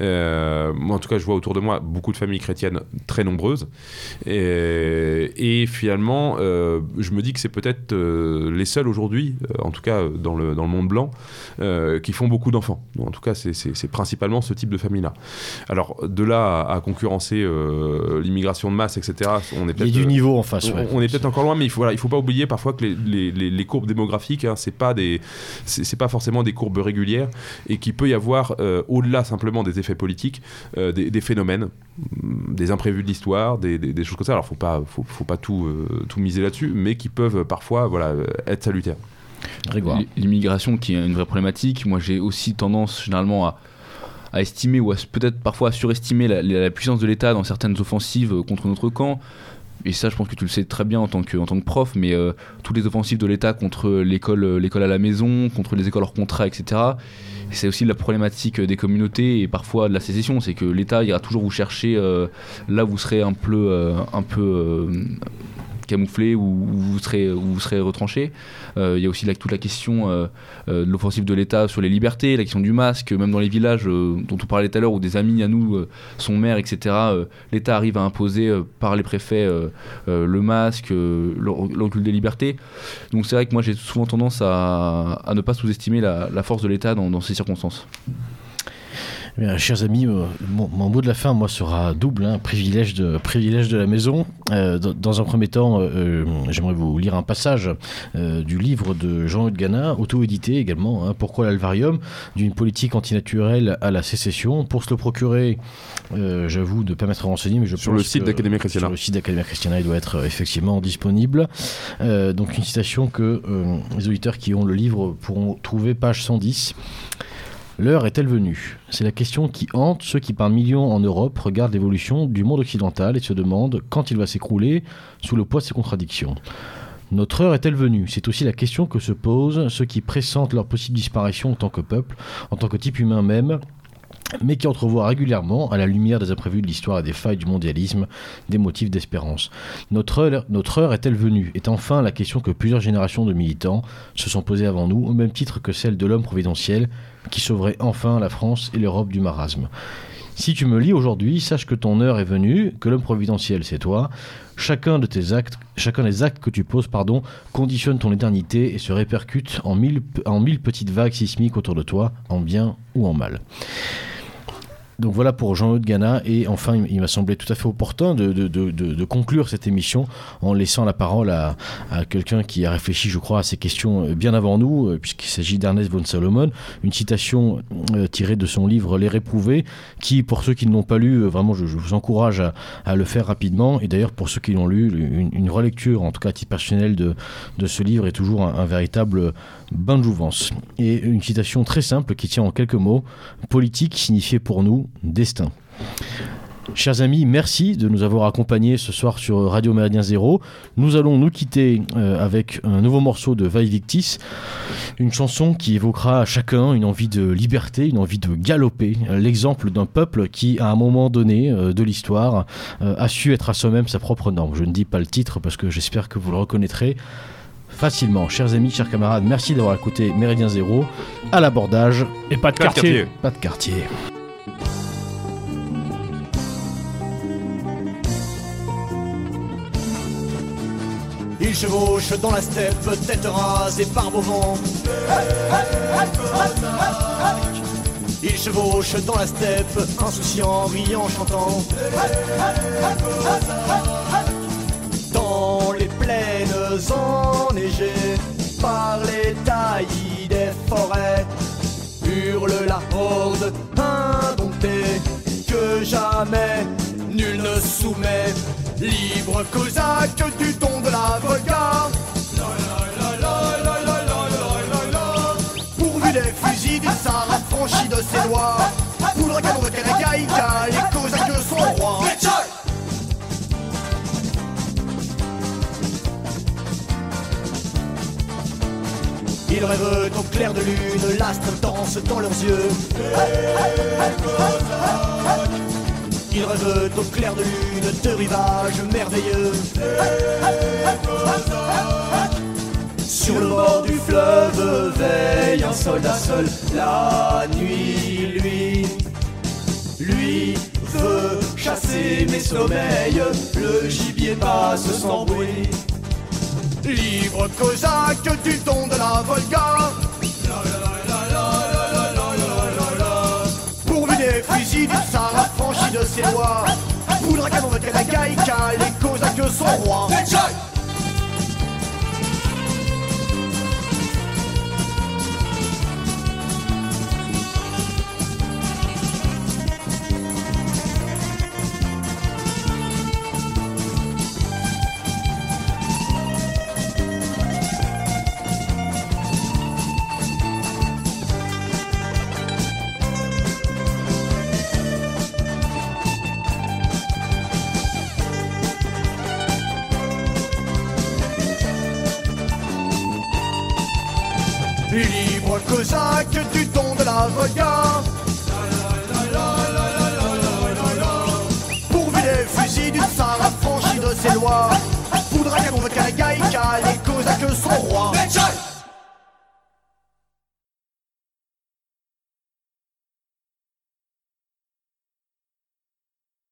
Euh, moi, en tout cas, je vois autour de moi beaucoup de familles chrétiennes très nombreuses. Et, et finalement, euh, je me dis que c'est peut-être les seuls aujourd'hui, en tout cas dans le, dans le monde blanc, qui font beaucoup d'enfants. En tout cas, c'est- principalement ce type de famille-là. Alors, de là à, à concurrencer l'immigration de masse, etc., on est Il y a peut-être... du niveau en face. on, ouais. on est peut-être encore loin, mais il faut, voilà, il faut pas oublier parfois que les, les- les- les courbes démographiques, hein, c'est pas des, c'est c'est pas forcément des courbes régulières, et qu'il peut y avoir euh, au-delà simplement des effets politiques, euh, des, des phénomènes, hum, des imprévus de l'histoire, des, des- des choses comme ça. Alors faut pas, faut, faut pas tout, euh, tout miser là-dessus, mais qui peuvent parfois, voilà, être salutaires. L'immigration qui est une vraie problématique. Moi, j'ai aussi tendance généralement à, à estimer ou à peut-être parfois à surestimer la, puissance de l'État dans certaines offensives contre notre camp. Et ça je pense que tu le sais très bien en tant que, en tant que prof, mais euh, toutes les offensives de l'État contre l'école, euh, l'école à la maison, contre les écoles hors contrat, etc. C'est aussi la problématique des communautés et parfois de la sécession, c'est que l'État ira toujours vous chercher euh, là où vous serez un peu, euh, un peu euh, camouflé ou vous serez, vous serez retranché. Euh, Il y a aussi toute la question euh, euh, de l'offensive de l'État sur les libertés, la question du masque, même dans les villages dont on parlait tout à l'heure, où des amis à nous sont maires, etc. L'État arrive à imposer par les préfets le masque, le le recul des libertés. Donc c'est vrai que moi j'ai souvent tendance à, ne pas sous-estimer la, force de l'État dans ces circonstances. Eh bien, chers amis, euh, mon, mon mot de la fin, moi, sera double, hein, privilège, de, privilège de la maison. Euh, dans, dans un premier temps, euh, j'aimerais vous lire un passage du livre de Jean-Eudes Gana, auto-édité également, hein, Pourquoi l'Alvarium D'une politique antinaturelle à la sécession. Pour se le procurer, j'avoue ne pas m'être renseigné, mais je Sur pense le site d'Academia Christiana. Sur le site d'Academia Christiana, il doit être effectivement disponible. Donc une citation que les auditeurs qui ont le livre pourront trouver, page 110. L'heure est-elle venue? C'est la question qui hante ceux qui par millions en Europe regardent l'évolution du monde occidental et se demandent quand il va s'écrouler sous le poids de ses contradictions. Notre heure est-elle venue? C'est aussi la question que se posent ceux qui pressentent leur possible disparition en tant que peuple, en tant que type humain même, mais qui entrevoient régulièrement, à la lumière des imprévus de l'histoire et des failles du mondialisme, des motifs d'espérance. Notre heure, notre heure est-elle venue? Est enfin la question que plusieurs générations de militants se sont posées avant nous, au même titre que celle de l'homme providentiel qui sauverait enfin la France et l'Europe du marasme. Si tu me lis aujourd'hui, sache que ton heure est venue, que l'homme providentiel c'est toi. Chacun de tes actes, chacun des actes que tu poses, pardon, conditionne ton éternité et se répercute en mille, en mille petites vagues sismiques autour de toi, en bien ou en mal. Donc voilà pour Jean-Eudes Gana. Et enfin, il, m'a semblé tout à fait opportun de, de- de- conclure cette émission en laissant la parole à, à quelqu'un qui a réfléchi, je crois, à ces questions euh, bien avant nous, euh, puisqu'il s'agit d'Ernest von Salomon. Une citation euh, tirée de son livre Les Réprouvés, qui, pour ceux qui ne l'ont pas lu, vraiment, je, vous encourage à, à le faire rapidement. Et d'ailleurs, pour ceux qui l'ont lu, une, une relecture, en tout cas à titre personnel, de, de ce livre est toujours un véritable bain de jouvence. Et une citation très simple qui tient en quelques mots Politique signifiait pour nous destin. Chers amis, merci de nous avoir accompagnés ce soir sur Radio Méridien Zéro. Nous allons nous quitter euh, avec un nouveau morceau de Vaille Victis, une chanson qui évoquera à chacun une envie de liberté, une envie de galoper, l'exemple d'un peuple qui, à un moment donné euh, de l'histoire, euh, a su être à soi-même sa propre norme. Je ne dis pas le titre parce que j'espère que vous le reconnaîtrez facilement. Chers amis, chers camarades, merci d'avoir écouté Méridien Zéro. À l'abordage, Et pas de Pas de quartier. quartier. pas de quartier. Il chevauche dans la steppe, tête rasée par beau vent. Il chevauche dans la steppe, insouciant, riant, chantant. Dans les plaines enneigées, par les taillis des forêts, hurle la horde indomptée que jamais nul ne soumet. Libre cosaque du don de la Volga. Pourvu des fusils, du tsar affranchi de ses lois. Poudre canon de Terekaïka, Ils rêvent au clair de lune, l'astre danse dans leurs yeux. Ils rêvent au clair de lune de rivages merveilleux. Sur le bord du fleuve veille un soldat seul. La nuit, lui, lui veut chasser mes sommeils. Le gibier passe sans bruit. Libre cosaque du don de la Volga. Pourvu des fusils du tsar affranchi de ses lois. Poudre à canon de Terekaïka, les cosaques sont rois.